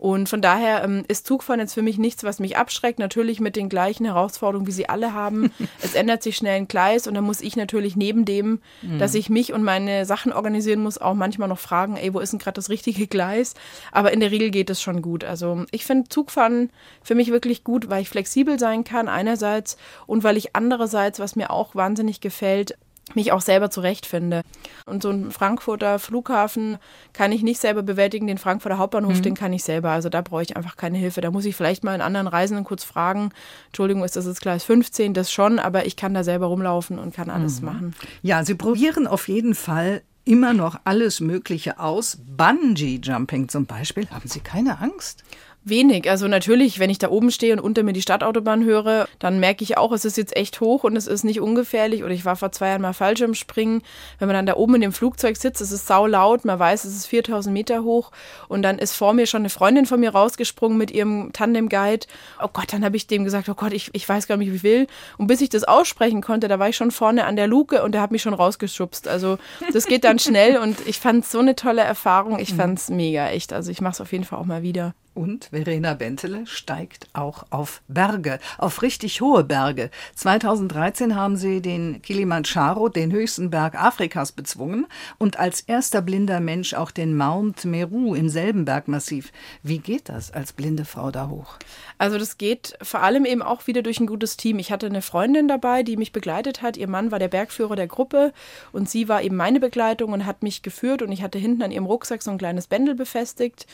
Und von daher ähm, ist Zugfahren jetzt für mich nichts, was mich abschreckt. Natürlich mit den gleichen Herausforderungen, wie sie alle haben. es ändert sich schnell ein Gleis und dann muss ich natürlich neben dem, mhm. dass ich mich und meine Sachen organisieren muss, auch manchmal noch fragen, ey, wo ist denn gerade das richtige Gleis? Aber in der Regel geht es schon gut. Also ich finde Zugfahren für mich wirklich gut, weil ich flexibel sein kann einerseits und weil ich andererseits, was mir auch wahnsinnig gefällt, mich auch selber zurechtfinde. Und so einen Frankfurter Flughafen kann ich nicht selber bewältigen, den Frankfurter Hauptbahnhof, mhm. den kann ich selber. Also da brauche ich einfach keine Hilfe. Da muss ich vielleicht mal einen anderen Reisenden kurz fragen, Entschuldigung, ist das jetzt Gleis 15? Das schon, aber ich kann da selber rumlaufen und kann alles mhm. machen. Ja, Sie probieren auf jeden Fall immer noch alles Mögliche aus. Bungee-Jumping zum Beispiel. Haben Sie keine Angst? Wenig. Also natürlich, wenn ich da oben stehe und unter mir die Stadtautobahn höre, dann merke ich auch, es ist jetzt echt hoch und es ist nicht ungefährlich. Oder ich war vor zwei Jahren mal Fallschirmspringen. Wenn man dann da oben in dem Flugzeug sitzt, es ist sau laut, man weiß, es ist 4000 Meter hoch und dann ist vor mir schon eine Freundin von mir rausgesprungen mit ihrem Tandem-Guide. Oh Gott, dann habe ich dem gesagt, oh Gott, ich, ich weiß gar nicht, wie ich will. Und bis ich das aussprechen konnte, da war ich schon vorne an der Luke und der hat mich schon rausgeschubst. Also das geht dann schnell und ich fand es so eine tolle Erfahrung. Ich fand es mega, echt. Also ich mache es auf jeden Fall auch mal wieder. Und Verena Bentele steigt auch auf Berge, auf richtig hohe Berge. 2013 haben sie den Kilimanjaro, den höchsten Berg Afrikas, bezwungen und als erster blinder Mensch auch den Mount Meru im selben Bergmassiv. Wie geht das als blinde Frau da hoch? Also das geht vor allem eben auch wieder durch ein gutes Team. Ich hatte eine Freundin dabei, die mich begleitet hat. Ihr Mann war der Bergführer der Gruppe und sie war eben meine Begleitung und hat mich geführt und ich hatte hinten an ihrem Rucksack so ein kleines Bändel befestigt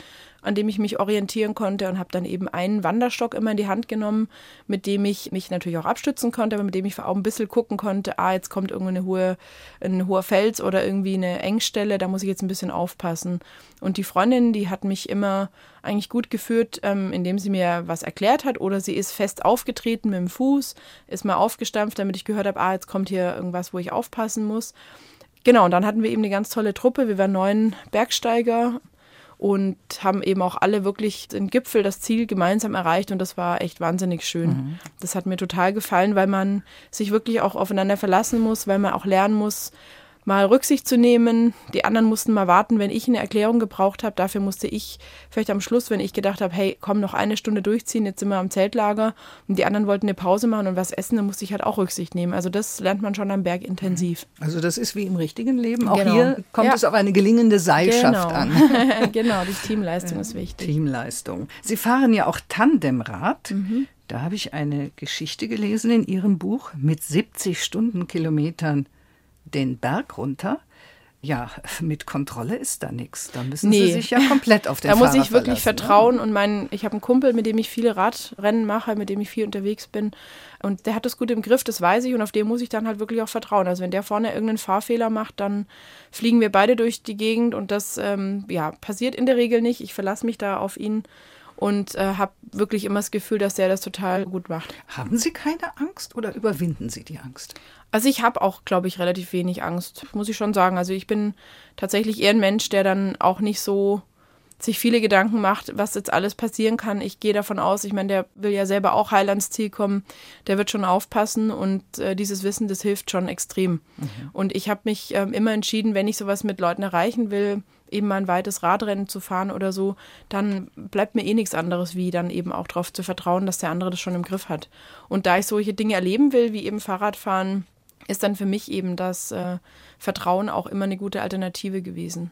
an dem ich mich orientieren konnte und habe dann eben einen Wanderstock immer in die Hand genommen, mit dem ich mich natürlich auch abstützen konnte, aber mit dem ich auch ein bisschen gucken konnte, ah, jetzt kommt irgendeine hohe, ein hoher Fels oder irgendwie eine Engstelle, da muss ich jetzt ein bisschen aufpassen. Und die Freundin, die hat mich immer eigentlich gut geführt, ähm, indem sie mir was erklärt hat oder sie ist fest aufgetreten mit dem Fuß, ist mal aufgestampft, damit ich gehört habe, ah, jetzt kommt hier irgendwas, wo ich aufpassen muss. Genau, und dann hatten wir eben eine ganz tolle Truppe. Wir waren neun Bergsteiger und haben eben auch alle wirklich den Gipfel, das Ziel gemeinsam erreicht und das war echt wahnsinnig schön. Mhm. Das hat mir total gefallen, weil man sich wirklich auch aufeinander verlassen muss, weil man auch lernen muss, mal Rücksicht zu nehmen. Die anderen mussten mal warten, wenn ich eine Erklärung gebraucht habe. Dafür musste ich vielleicht am Schluss, wenn ich gedacht habe, hey, komm, noch eine Stunde durchziehen, jetzt sind wir am Zeltlager und die anderen wollten eine Pause machen und was essen, dann musste ich halt auch Rücksicht nehmen. Also das lernt man schon am Berg intensiv. Also das ist wie im richtigen Leben. Auch genau. hier kommt ja. es auf eine gelingende Seilschaft genau. an. genau, die Teamleistung ist wichtig. Teamleistung. Sie fahren ja auch Tandemrad. Mhm. Da habe ich eine Geschichte gelesen in Ihrem Buch mit 70 Stundenkilometern den Berg runter. Ja, mit Kontrolle ist da nichts. Da müssen nee. Sie sich ja komplett auf den Da muss ich wirklich ne? vertrauen und mein, ich habe einen Kumpel, mit dem ich viele Radrennen mache, mit dem ich viel unterwegs bin und der hat das gut im Griff, das weiß ich und auf den muss ich dann halt wirklich auch vertrauen. Also wenn der vorne irgendeinen Fahrfehler macht, dann fliegen wir beide durch die Gegend und das ähm, ja, passiert in der Regel nicht. Ich verlasse mich da auf ihn und äh, habe wirklich immer das Gefühl, dass der das total gut macht. Haben Sie keine Angst oder überwinden Sie die Angst? Also ich habe auch, glaube ich, relativ wenig Angst, muss ich schon sagen. Also ich bin tatsächlich eher ein Mensch, der dann auch nicht so sich viele Gedanken macht, was jetzt alles passieren kann. Ich gehe davon aus, ich meine, der will ja selber auch heil ans Ziel kommen, der wird schon aufpassen und äh, dieses Wissen, das hilft schon extrem. Mhm. Und ich habe mich ähm, immer entschieden, wenn ich sowas mit Leuten erreichen will, eben mal ein weites Radrennen zu fahren oder so, dann bleibt mir eh nichts anderes, wie dann eben auch darauf zu vertrauen, dass der andere das schon im Griff hat. Und da ich solche Dinge erleben will, wie eben Fahrradfahren, ist dann für mich eben das äh, Vertrauen auch immer eine gute Alternative gewesen.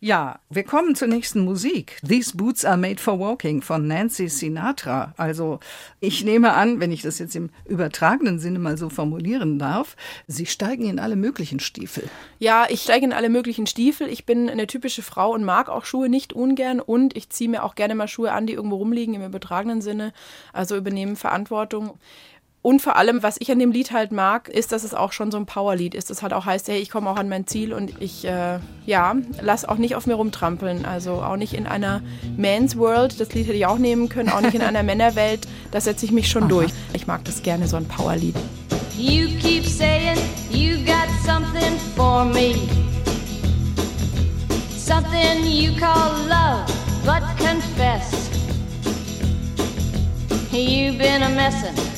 Ja, wir kommen zur nächsten Musik. These Boots are made for walking von Nancy Sinatra. Also ich nehme an, wenn ich das jetzt im übertragenen Sinne mal so formulieren darf, Sie steigen in alle möglichen Stiefel. Ja, ich steige in alle möglichen Stiefel. Ich bin eine typische Frau und mag auch Schuhe nicht ungern und ich ziehe mir auch gerne mal Schuhe an, die irgendwo rumliegen im übertragenen Sinne. Also übernehmen Verantwortung. Und vor allem, was ich an dem Lied halt mag, ist, dass es auch schon so ein Powerlied ist. Das halt auch heißt, hey, ich komme auch an mein Ziel und ich, äh, ja, lass auch nicht auf mir rumtrampeln. Also auch nicht in einer Man's World, das Lied hätte ich auch nehmen können, auch nicht in einer Männerwelt. Da setze ich mich schon Aha. durch. Ich mag das gerne, so ein Powerlied. You keep saying you got something for me. Something you call love, but confess. You've been a messin'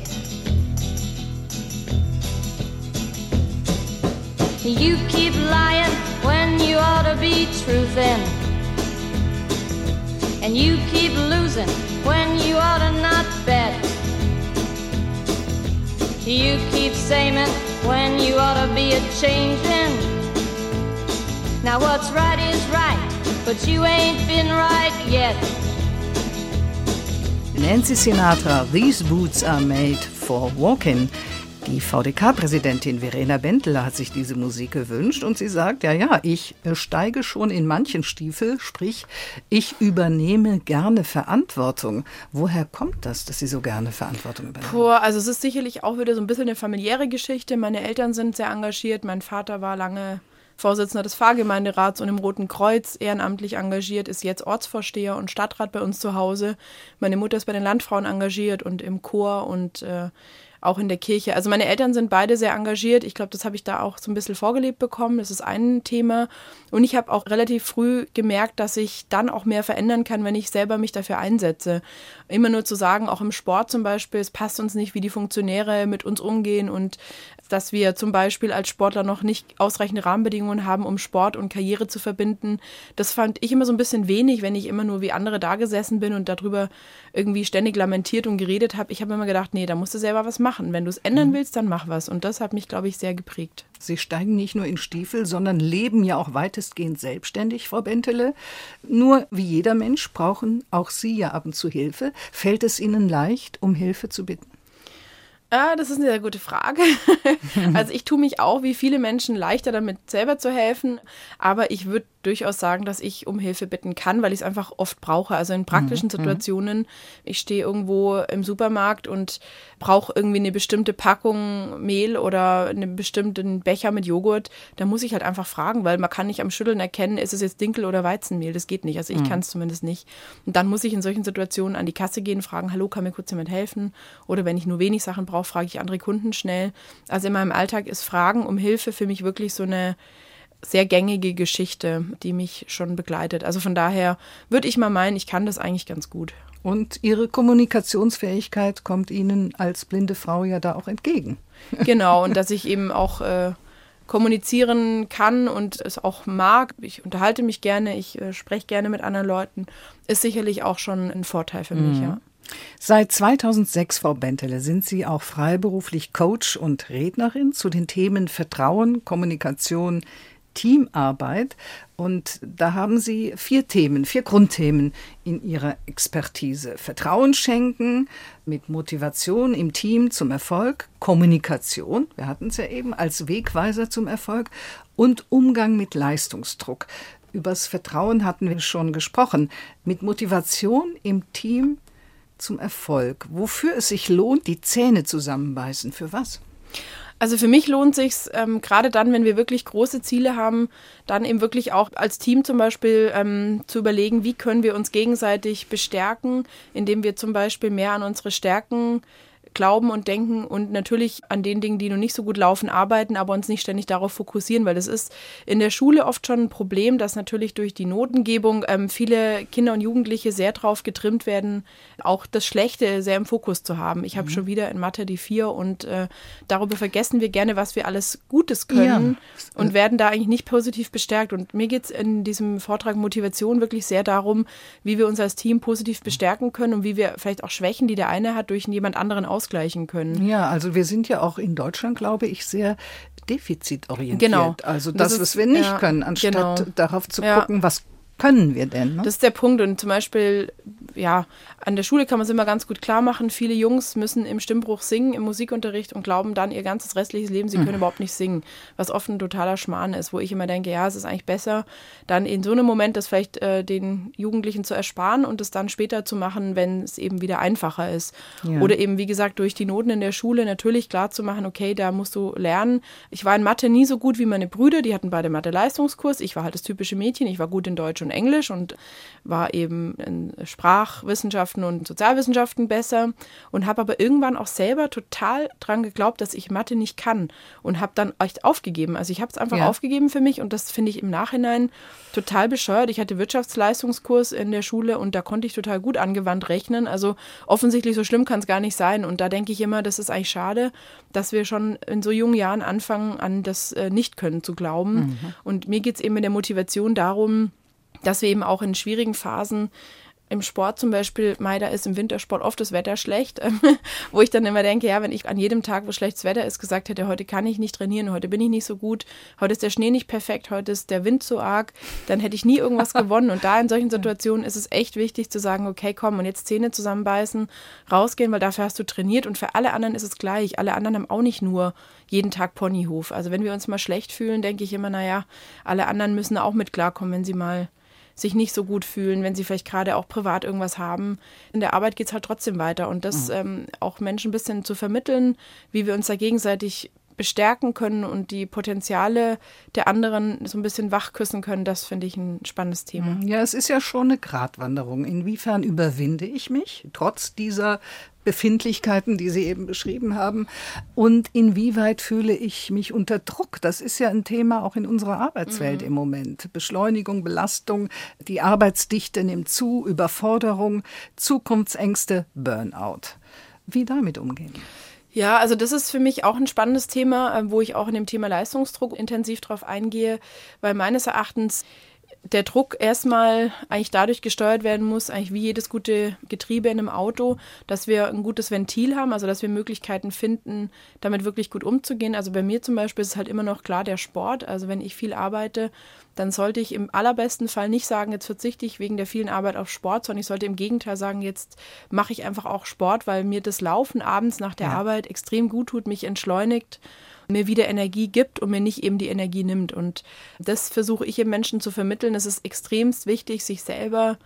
You keep lying when you ought to be truthing. And you keep losing when you ought to not bet. You keep saying when you ought to be a changing. Now what's right is right, but you ain't been right yet. Nancy Sinatra, These Boots Are Made for Walking. Die VDK-Präsidentin Verena Benteler hat sich diese Musik gewünscht und sie sagt, ja, ja, ich steige schon in manchen Stiefel, sprich, ich übernehme gerne Verantwortung. Woher kommt das, dass Sie so gerne Verantwortung übernehmen? Puh, also es ist sicherlich auch wieder so ein bisschen eine familiäre Geschichte. Meine Eltern sind sehr engagiert, mein Vater war lange Vorsitzender des Pfarrgemeinderats und im Roten Kreuz ehrenamtlich engagiert, ist jetzt Ortsvorsteher und Stadtrat bei uns zu Hause. Meine Mutter ist bei den Landfrauen engagiert und im Chor und äh, auch in der Kirche. Also meine Eltern sind beide sehr engagiert. Ich glaube, das habe ich da auch so ein bisschen vorgelebt bekommen. Das ist ein Thema. Und ich habe auch relativ früh gemerkt, dass ich dann auch mehr verändern kann, wenn ich selber mich dafür einsetze. Immer nur zu sagen, auch im Sport zum Beispiel, es passt uns nicht, wie die Funktionäre mit uns umgehen und dass wir zum Beispiel als Sportler noch nicht ausreichende Rahmenbedingungen haben, um Sport und Karriere zu verbinden. Das fand ich immer so ein bisschen wenig, wenn ich immer nur wie andere da gesessen bin und darüber irgendwie ständig lamentiert und geredet habe. Ich habe immer gedacht, nee, da musst du selber was machen. Wenn du es ändern mhm. willst, dann mach was. Und das hat mich, glaube ich, sehr geprägt. Sie steigen nicht nur in Stiefel, sondern leben ja auch weitestgehend selbstständig, Frau Bentele. Nur wie jeder Mensch brauchen auch Sie ja ab und zu Hilfe. Fällt es Ihnen leicht, um Hilfe zu bitten? Ah, das ist eine sehr gute Frage. also ich tue mich auch wie viele Menschen leichter damit selber zu helfen, aber ich würde durchaus sagen, dass ich um Hilfe bitten kann, weil ich es einfach oft brauche. Also in praktischen mhm. Situationen, ich stehe irgendwo im Supermarkt und brauche irgendwie eine bestimmte Packung Mehl oder einen bestimmten Becher mit Joghurt, da muss ich halt einfach fragen, weil man kann nicht am Schütteln erkennen, ist es jetzt Dinkel oder Weizenmehl. Das geht nicht. Also ich mhm. kann es zumindest nicht. Und dann muss ich in solchen Situationen an die Kasse gehen, fragen, hallo, kann mir kurz jemand helfen? Oder wenn ich nur wenig Sachen brauche, frage ich andere Kunden schnell. Also in meinem Alltag ist Fragen um Hilfe für mich wirklich so eine sehr gängige Geschichte, die mich schon begleitet. Also von daher würde ich mal meinen, ich kann das eigentlich ganz gut. Und Ihre Kommunikationsfähigkeit kommt Ihnen als blinde Frau ja da auch entgegen. Genau, und dass ich eben auch äh, kommunizieren kann und es auch mag. Ich unterhalte mich gerne, ich äh, spreche gerne mit anderen Leuten, ist sicherlich auch schon ein Vorteil für mich, mhm. ja. Seit 2006, Frau Bentele, sind Sie auch freiberuflich Coach und Rednerin zu den Themen Vertrauen, Kommunikation, Teamarbeit. Und da haben Sie vier Themen, vier Grundthemen in Ihrer Expertise. Vertrauen schenken, mit Motivation im Team zum Erfolg, Kommunikation, wir hatten es ja eben, als Wegweiser zum Erfolg und Umgang mit Leistungsdruck. Übers Vertrauen hatten wir schon gesprochen. Mit Motivation im Team zum Erfolg. Wofür es sich lohnt, die Zähne zusammenbeißen. Für was? Also für mich lohnt sich ähm, gerade dann, wenn wir wirklich große Ziele haben, dann eben wirklich auch als Team zum Beispiel ähm, zu überlegen, wie können wir uns gegenseitig bestärken, indem wir zum Beispiel mehr an unsere Stärken glauben und denken und natürlich an den Dingen, die noch nicht so gut laufen, arbeiten, aber uns nicht ständig darauf fokussieren, weil das ist in der Schule oft schon ein Problem, dass natürlich durch die Notengebung ähm, viele Kinder und Jugendliche sehr darauf getrimmt werden, auch das Schlechte sehr im Fokus zu haben. Ich habe mhm. schon wieder in Mathe die vier und äh, darüber vergessen wir gerne, was wir alles Gutes können ja. und werden da eigentlich nicht positiv bestärkt. Und mir geht es in diesem Vortrag Motivation wirklich sehr darum, wie wir uns als Team positiv bestärken können und wie wir vielleicht auch Schwächen, die der eine hat, durch jemand anderen aus ausgleichen können. Ja, also wir sind ja auch in Deutschland, glaube ich, sehr defizitorientiert. Genau. Also das, das ist, was wir nicht ja, können, anstatt genau. darauf zu ja. gucken, was können wir denn? Ne? Das ist der Punkt. Und zum Beispiel, ja, an der Schule kann man es immer ganz gut klar machen. Viele Jungs müssen im Stimmbruch singen, im Musikunterricht und glauben dann ihr ganzes restliches Leben, sie können mhm. überhaupt nicht singen. Was oft ein totaler Schmarrn ist, wo ich immer denke, ja, es ist eigentlich besser, dann in so einem Moment das vielleicht äh, den Jugendlichen zu ersparen und es dann später zu machen, wenn es eben wieder einfacher ist. Ja. Oder eben, wie gesagt, durch die Noten in der Schule natürlich klar zu machen, okay, da musst du lernen. Ich war in Mathe nie so gut wie meine Brüder, die hatten beide Mathe-Leistungskurs. Ich war halt das typische Mädchen, ich war gut in Deutsch und Englisch und war eben in Sprachwissenschaften und Sozialwissenschaften besser und habe aber irgendwann auch selber total dran geglaubt, dass ich Mathe nicht kann und habe dann echt aufgegeben. Also ich habe es einfach ja. aufgegeben für mich und das finde ich im Nachhinein total bescheuert. Ich hatte Wirtschaftsleistungskurs in der Schule und da konnte ich total gut angewandt rechnen. Also offensichtlich so schlimm kann es gar nicht sein und da denke ich immer, das ist eigentlich schade, dass wir schon in so jungen Jahren anfangen, an das äh, Nicht-Können zu glauben. Mhm. Und mir geht es eben in der Motivation darum, dass wir eben auch in schwierigen Phasen im Sport zum Beispiel, Mai, da ist im Wintersport oft das Wetter schlecht, wo ich dann immer denke, ja, wenn ich an jedem Tag, wo schlechtes Wetter ist, gesagt hätte, heute kann ich nicht trainieren, heute bin ich nicht so gut, heute ist der Schnee nicht perfekt, heute ist der Wind zu arg, dann hätte ich nie irgendwas gewonnen. Und da in solchen Situationen ist es echt wichtig zu sagen, okay, komm und jetzt Zähne zusammenbeißen, rausgehen, weil dafür hast du trainiert und für alle anderen ist es gleich. Alle anderen haben auch nicht nur jeden Tag Ponyhof. Also wenn wir uns mal schlecht fühlen, denke ich immer, naja, alle anderen müssen auch mit klarkommen, wenn sie mal sich nicht so gut fühlen, wenn sie vielleicht gerade auch privat irgendwas haben. In der Arbeit geht es halt trotzdem weiter und das mhm. ähm, auch Menschen ein bisschen zu vermitteln, wie wir uns da gegenseitig bestärken können und die Potenziale der anderen so ein bisschen wachküssen können, das finde ich ein spannendes Thema. Ja, es ist ja schon eine Gratwanderung. Inwiefern überwinde ich mich trotz dieser Befindlichkeiten, die Sie eben beschrieben haben? Und inwieweit fühle ich mich unter Druck? Das ist ja ein Thema auch in unserer Arbeitswelt mhm. im Moment. Beschleunigung, Belastung, die Arbeitsdichte nimmt zu, Überforderung, Zukunftsängste, Burnout. Wie damit umgehen? Ja, also das ist für mich auch ein spannendes Thema, äh, wo ich auch in dem Thema Leistungsdruck intensiv drauf eingehe, weil meines Erachtens der Druck erstmal eigentlich dadurch gesteuert werden muss, eigentlich wie jedes gute Getriebe in einem Auto, dass wir ein gutes Ventil haben, also dass wir Möglichkeiten finden, damit wirklich gut umzugehen. Also bei mir zum Beispiel ist es halt immer noch klar der Sport. Also wenn ich viel arbeite, dann sollte ich im allerbesten Fall nicht sagen, jetzt verzichte ich wegen der vielen Arbeit auf Sport, sondern ich sollte im Gegenteil sagen, jetzt mache ich einfach auch Sport, weil mir das Laufen abends nach der ja. Arbeit extrem gut tut, mich entschleunigt mir wieder Energie gibt und mir nicht eben die Energie nimmt. Und das versuche ich im Menschen zu vermitteln. Es ist extremst wichtig, sich selber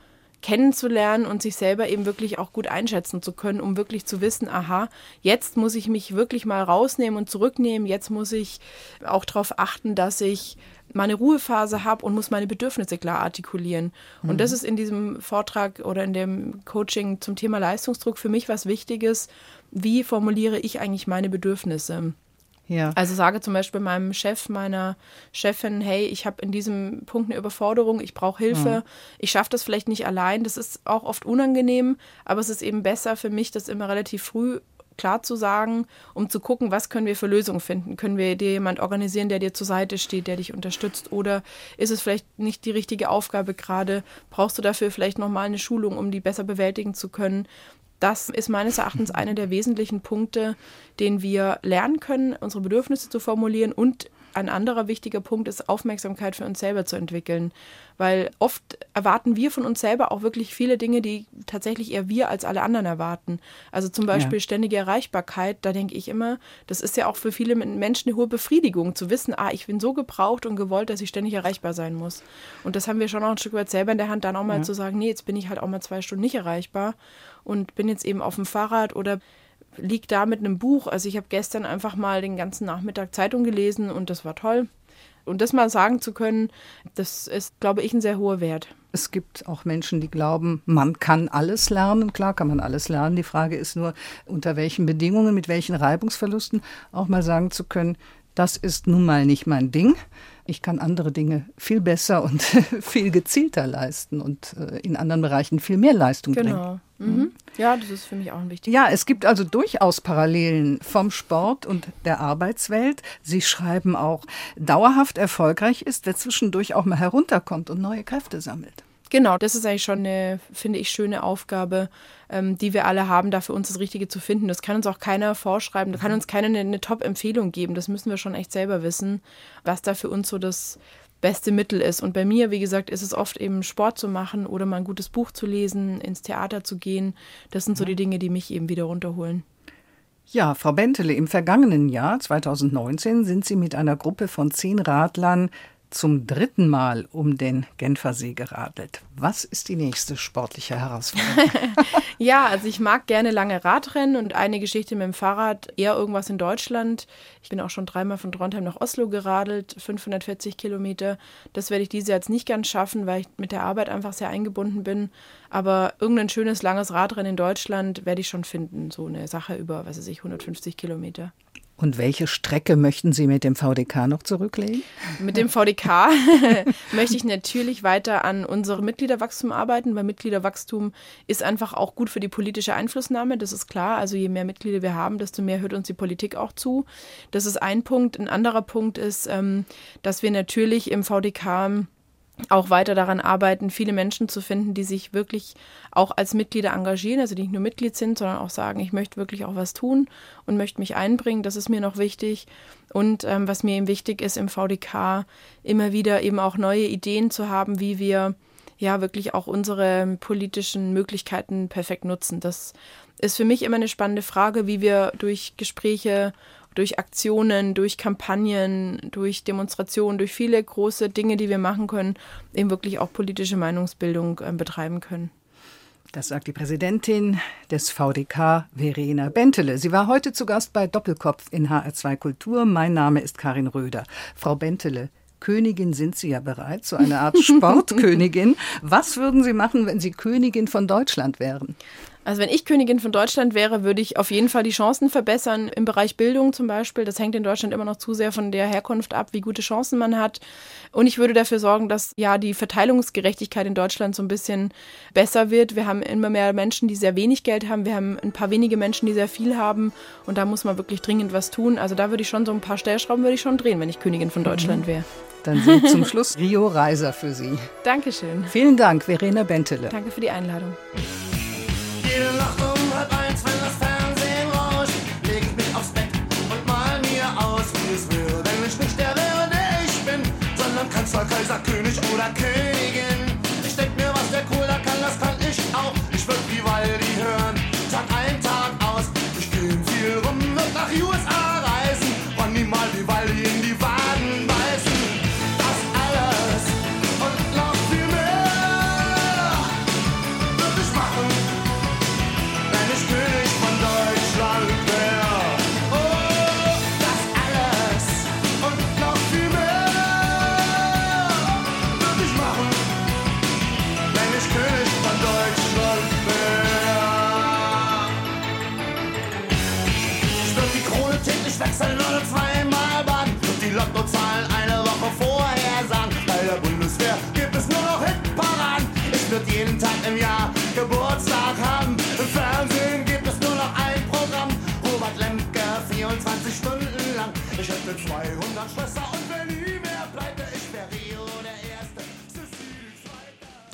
kennenzulernen und sich selber eben wirklich auch gut einschätzen zu können, um wirklich zu wissen, aha, jetzt muss ich mich wirklich mal rausnehmen und zurücknehmen, jetzt muss ich auch darauf achten, dass ich meine Ruhephase habe und muss meine Bedürfnisse klar artikulieren. Mhm. Und das ist in diesem Vortrag oder in dem Coaching zum Thema Leistungsdruck für mich was Wichtiges. Wie formuliere ich eigentlich meine Bedürfnisse? Ja. Also sage zum Beispiel meinem Chef, meiner Chefin, hey, ich habe in diesem Punkt eine Überforderung, ich brauche Hilfe, mhm. ich schaffe das vielleicht nicht allein. Das ist auch oft unangenehm, aber es ist eben besser für mich, das immer relativ früh klar zu sagen, um zu gucken, was können wir für Lösungen finden. Können wir dir jemand organisieren, der dir zur Seite steht, der dich unterstützt? Oder ist es vielleicht nicht die richtige Aufgabe gerade? Brauchst du dafür vielleicht nochmal eine Schulung, um die besser bewältigen zu können? Das ist meines Erachtens einer der wesentlichen Punkte, den wir lernen können, unsere Bedürfnisse zu formulieren und ein anderer wichtiger Punkt ist, Aufmerksamkeit für uns selber zu entwickeln. Weil oft erwarten wir von uns selber auch wirklich viele Dinge, die tatsächlich eher wir als alle anderen erwarten. Also zum Beispiel ja. ständige Erreichbarkeit, da denke ich immer, das ist ja auch für viele Menschen eine hohe Befriedigung, zu wissen, ah, ich bin so gebraucht und gewollt, dass ich ständig erreichbar sein muss. Und das haben wir schon auch ein Stück weit selber in der Hand, dann auch mal ja. zu sagen, nee, jetzt bin ich halt auch mal zwei Stunden nicht erreichbar und bin jetzt eben auf dem Fahrrad oder liegt da mit einem Buch. Also ich habe gestern einfach mal den ganzen Nachmittag Zeitung gelesen und das war toll. Und das mal sagen zu können, das ist, glaube ich, ein sehr hoher Wert. Es gibt auch Menschen, die glauben, man kann alles lernen. Klar kann man alles lernen. Die Frage ist nur, unter welchen Bedingungen, mit welchen Reibungsverlusten auch mal sagen zu können, das ist nun mal nicht mein Ding. Ich kann andere Dinge viel besser und viel gezielter leisten und äh, in anderen Bereichen viel mehr Leistung genau. bringen. Mhm. mhm. Ja, das ist für mich auch ein wichtiges. Ja, es gibt also durchaus Parallelen vom Sport und der Arbeitswelt. Sie schreiben auch, dauerhaft erfolgreich ist, wer zwischendurch auch mal herunterkommt und neue Kräfte sammelt. Genau, das ist eigentlich schon eine, finde ich, schöne Aufgabe, ähm, die wir alle haben, da für uns das Richtige zu finden. Das kann uns auch keiner vorschreiben, da kann uns keiner eine, eine Top-Empfehlung geben. Das müssen wir schon echt selber wissen, was da für uns so das beste Mittel ist. Und bei mir, wie gesagt, ist es oft eben Sport zu machen oder mal ein gutes Buch zu lesen, ins Theater zu gehen. Das sind so die Dinge, die mich eben wieder runterholen. Ja, Frau Bentele, im vergangenen Jahr 2019 sind Sie mit einer Gruppe von zehn Radlern zum dritten Mal um den Genfersee geradelt. Was ist die nächste sportliche Herausforderung? ja, also ich mag gerne lange Radrennen und eine Geschichte mit dem Fahrrad, eher irgendwas in Deutschland. Ich bin auch schon dreimal von Trondheim nach Oslo geradelt, 540 Kilometer. Das werde ich dieses Jahr jetzt nicht ganz schaffen, weil ich mit der Arbeit einfach sehr eingebunden bin. Aber irgendein schönes langes Radrennen in Deutschland werde ich schon finden. So eine Sache über, was weiß ich, 150 Kilometer. Und welche Strecke möchten Sie mit dem VDK noch zurücklegen? Mit dem VDK möchte ich natürlich weiter an unserem Mitgliederwachstum arbeiten, weil Mitgliederwachstum ist einfach auch gut für die politische Einflussnahme, das ist klar. Also je mehr Mitglieder wir haben, desto mehr hört uns die Politik auch zu. Das ist ein Punkt. Ein anderer Punkt ist, ähm, dass wir natürlich im VDK auch weiter daran arbeiten, viele Menschen zu finden, die sich wirklich auch als Mitglieder engagieren, also die nicht nur Mitglied sind, sondern auch sagen, ich möchte wirklich auch was tun und möchte mich einbringen. Das ist mir noch wichtig. Und ähm, was mir eben wichtig ist im VDK, immer wieder eben auch neue Ideen zu haben, wie wir ja wirklich auch unsere politischen Möglichkeiten perfekt nutzen. Das ist für mich immer eine spannende Frage, wie wir durch Gespräche durch Aktionen, durch Kampagnen, durch Demonstrationen, durch viele große Dinge, die wir machen können, eben wirklich auch politische Meinungsbildung äh, betreiben können. Das sagt die Präsidentin des VDK, Verena Bentele. Sie war heute zu Gast bei Doppelkopf in HR2 Kultur. Mein Name ist Karin Röder. Frau Bentele, Königin sind Sie ja bereits, so eine Art Sportkönigin. Was würden Sie machen, wenn Sie Königin von Deutschland wären? Also wenn ich Königin von Deutschland wäre, würde ich auf jeden Fall die Chancen verbessern im Bereich Bildung zum Beispiel. Das hängt in Deutschland immer noch zu sehr von der Herkunft ab, wie gute Chancen man hat. Und ich würde dafür sorgen, dass ja die Verteilungsgerechtigkeit in Deutschland so ein bisschen besser wird. Wir haben immer mehr Menschen, die sehr wenig Geld haben. Wir haben ein paar wenige Menschen, die sehr viel haben. Und da muss man wirklich dringend was tun. Also da würde ich schon so ein paar Stellschrauben würde ich schon drehen, wenn ich Königin von Deutschland mhm. wäre. Dann sind zum Schluss Rio Reiser für Sie. Dankeschön. Vielen Dank, Verena Bentele. Danke für die Einladung. König oder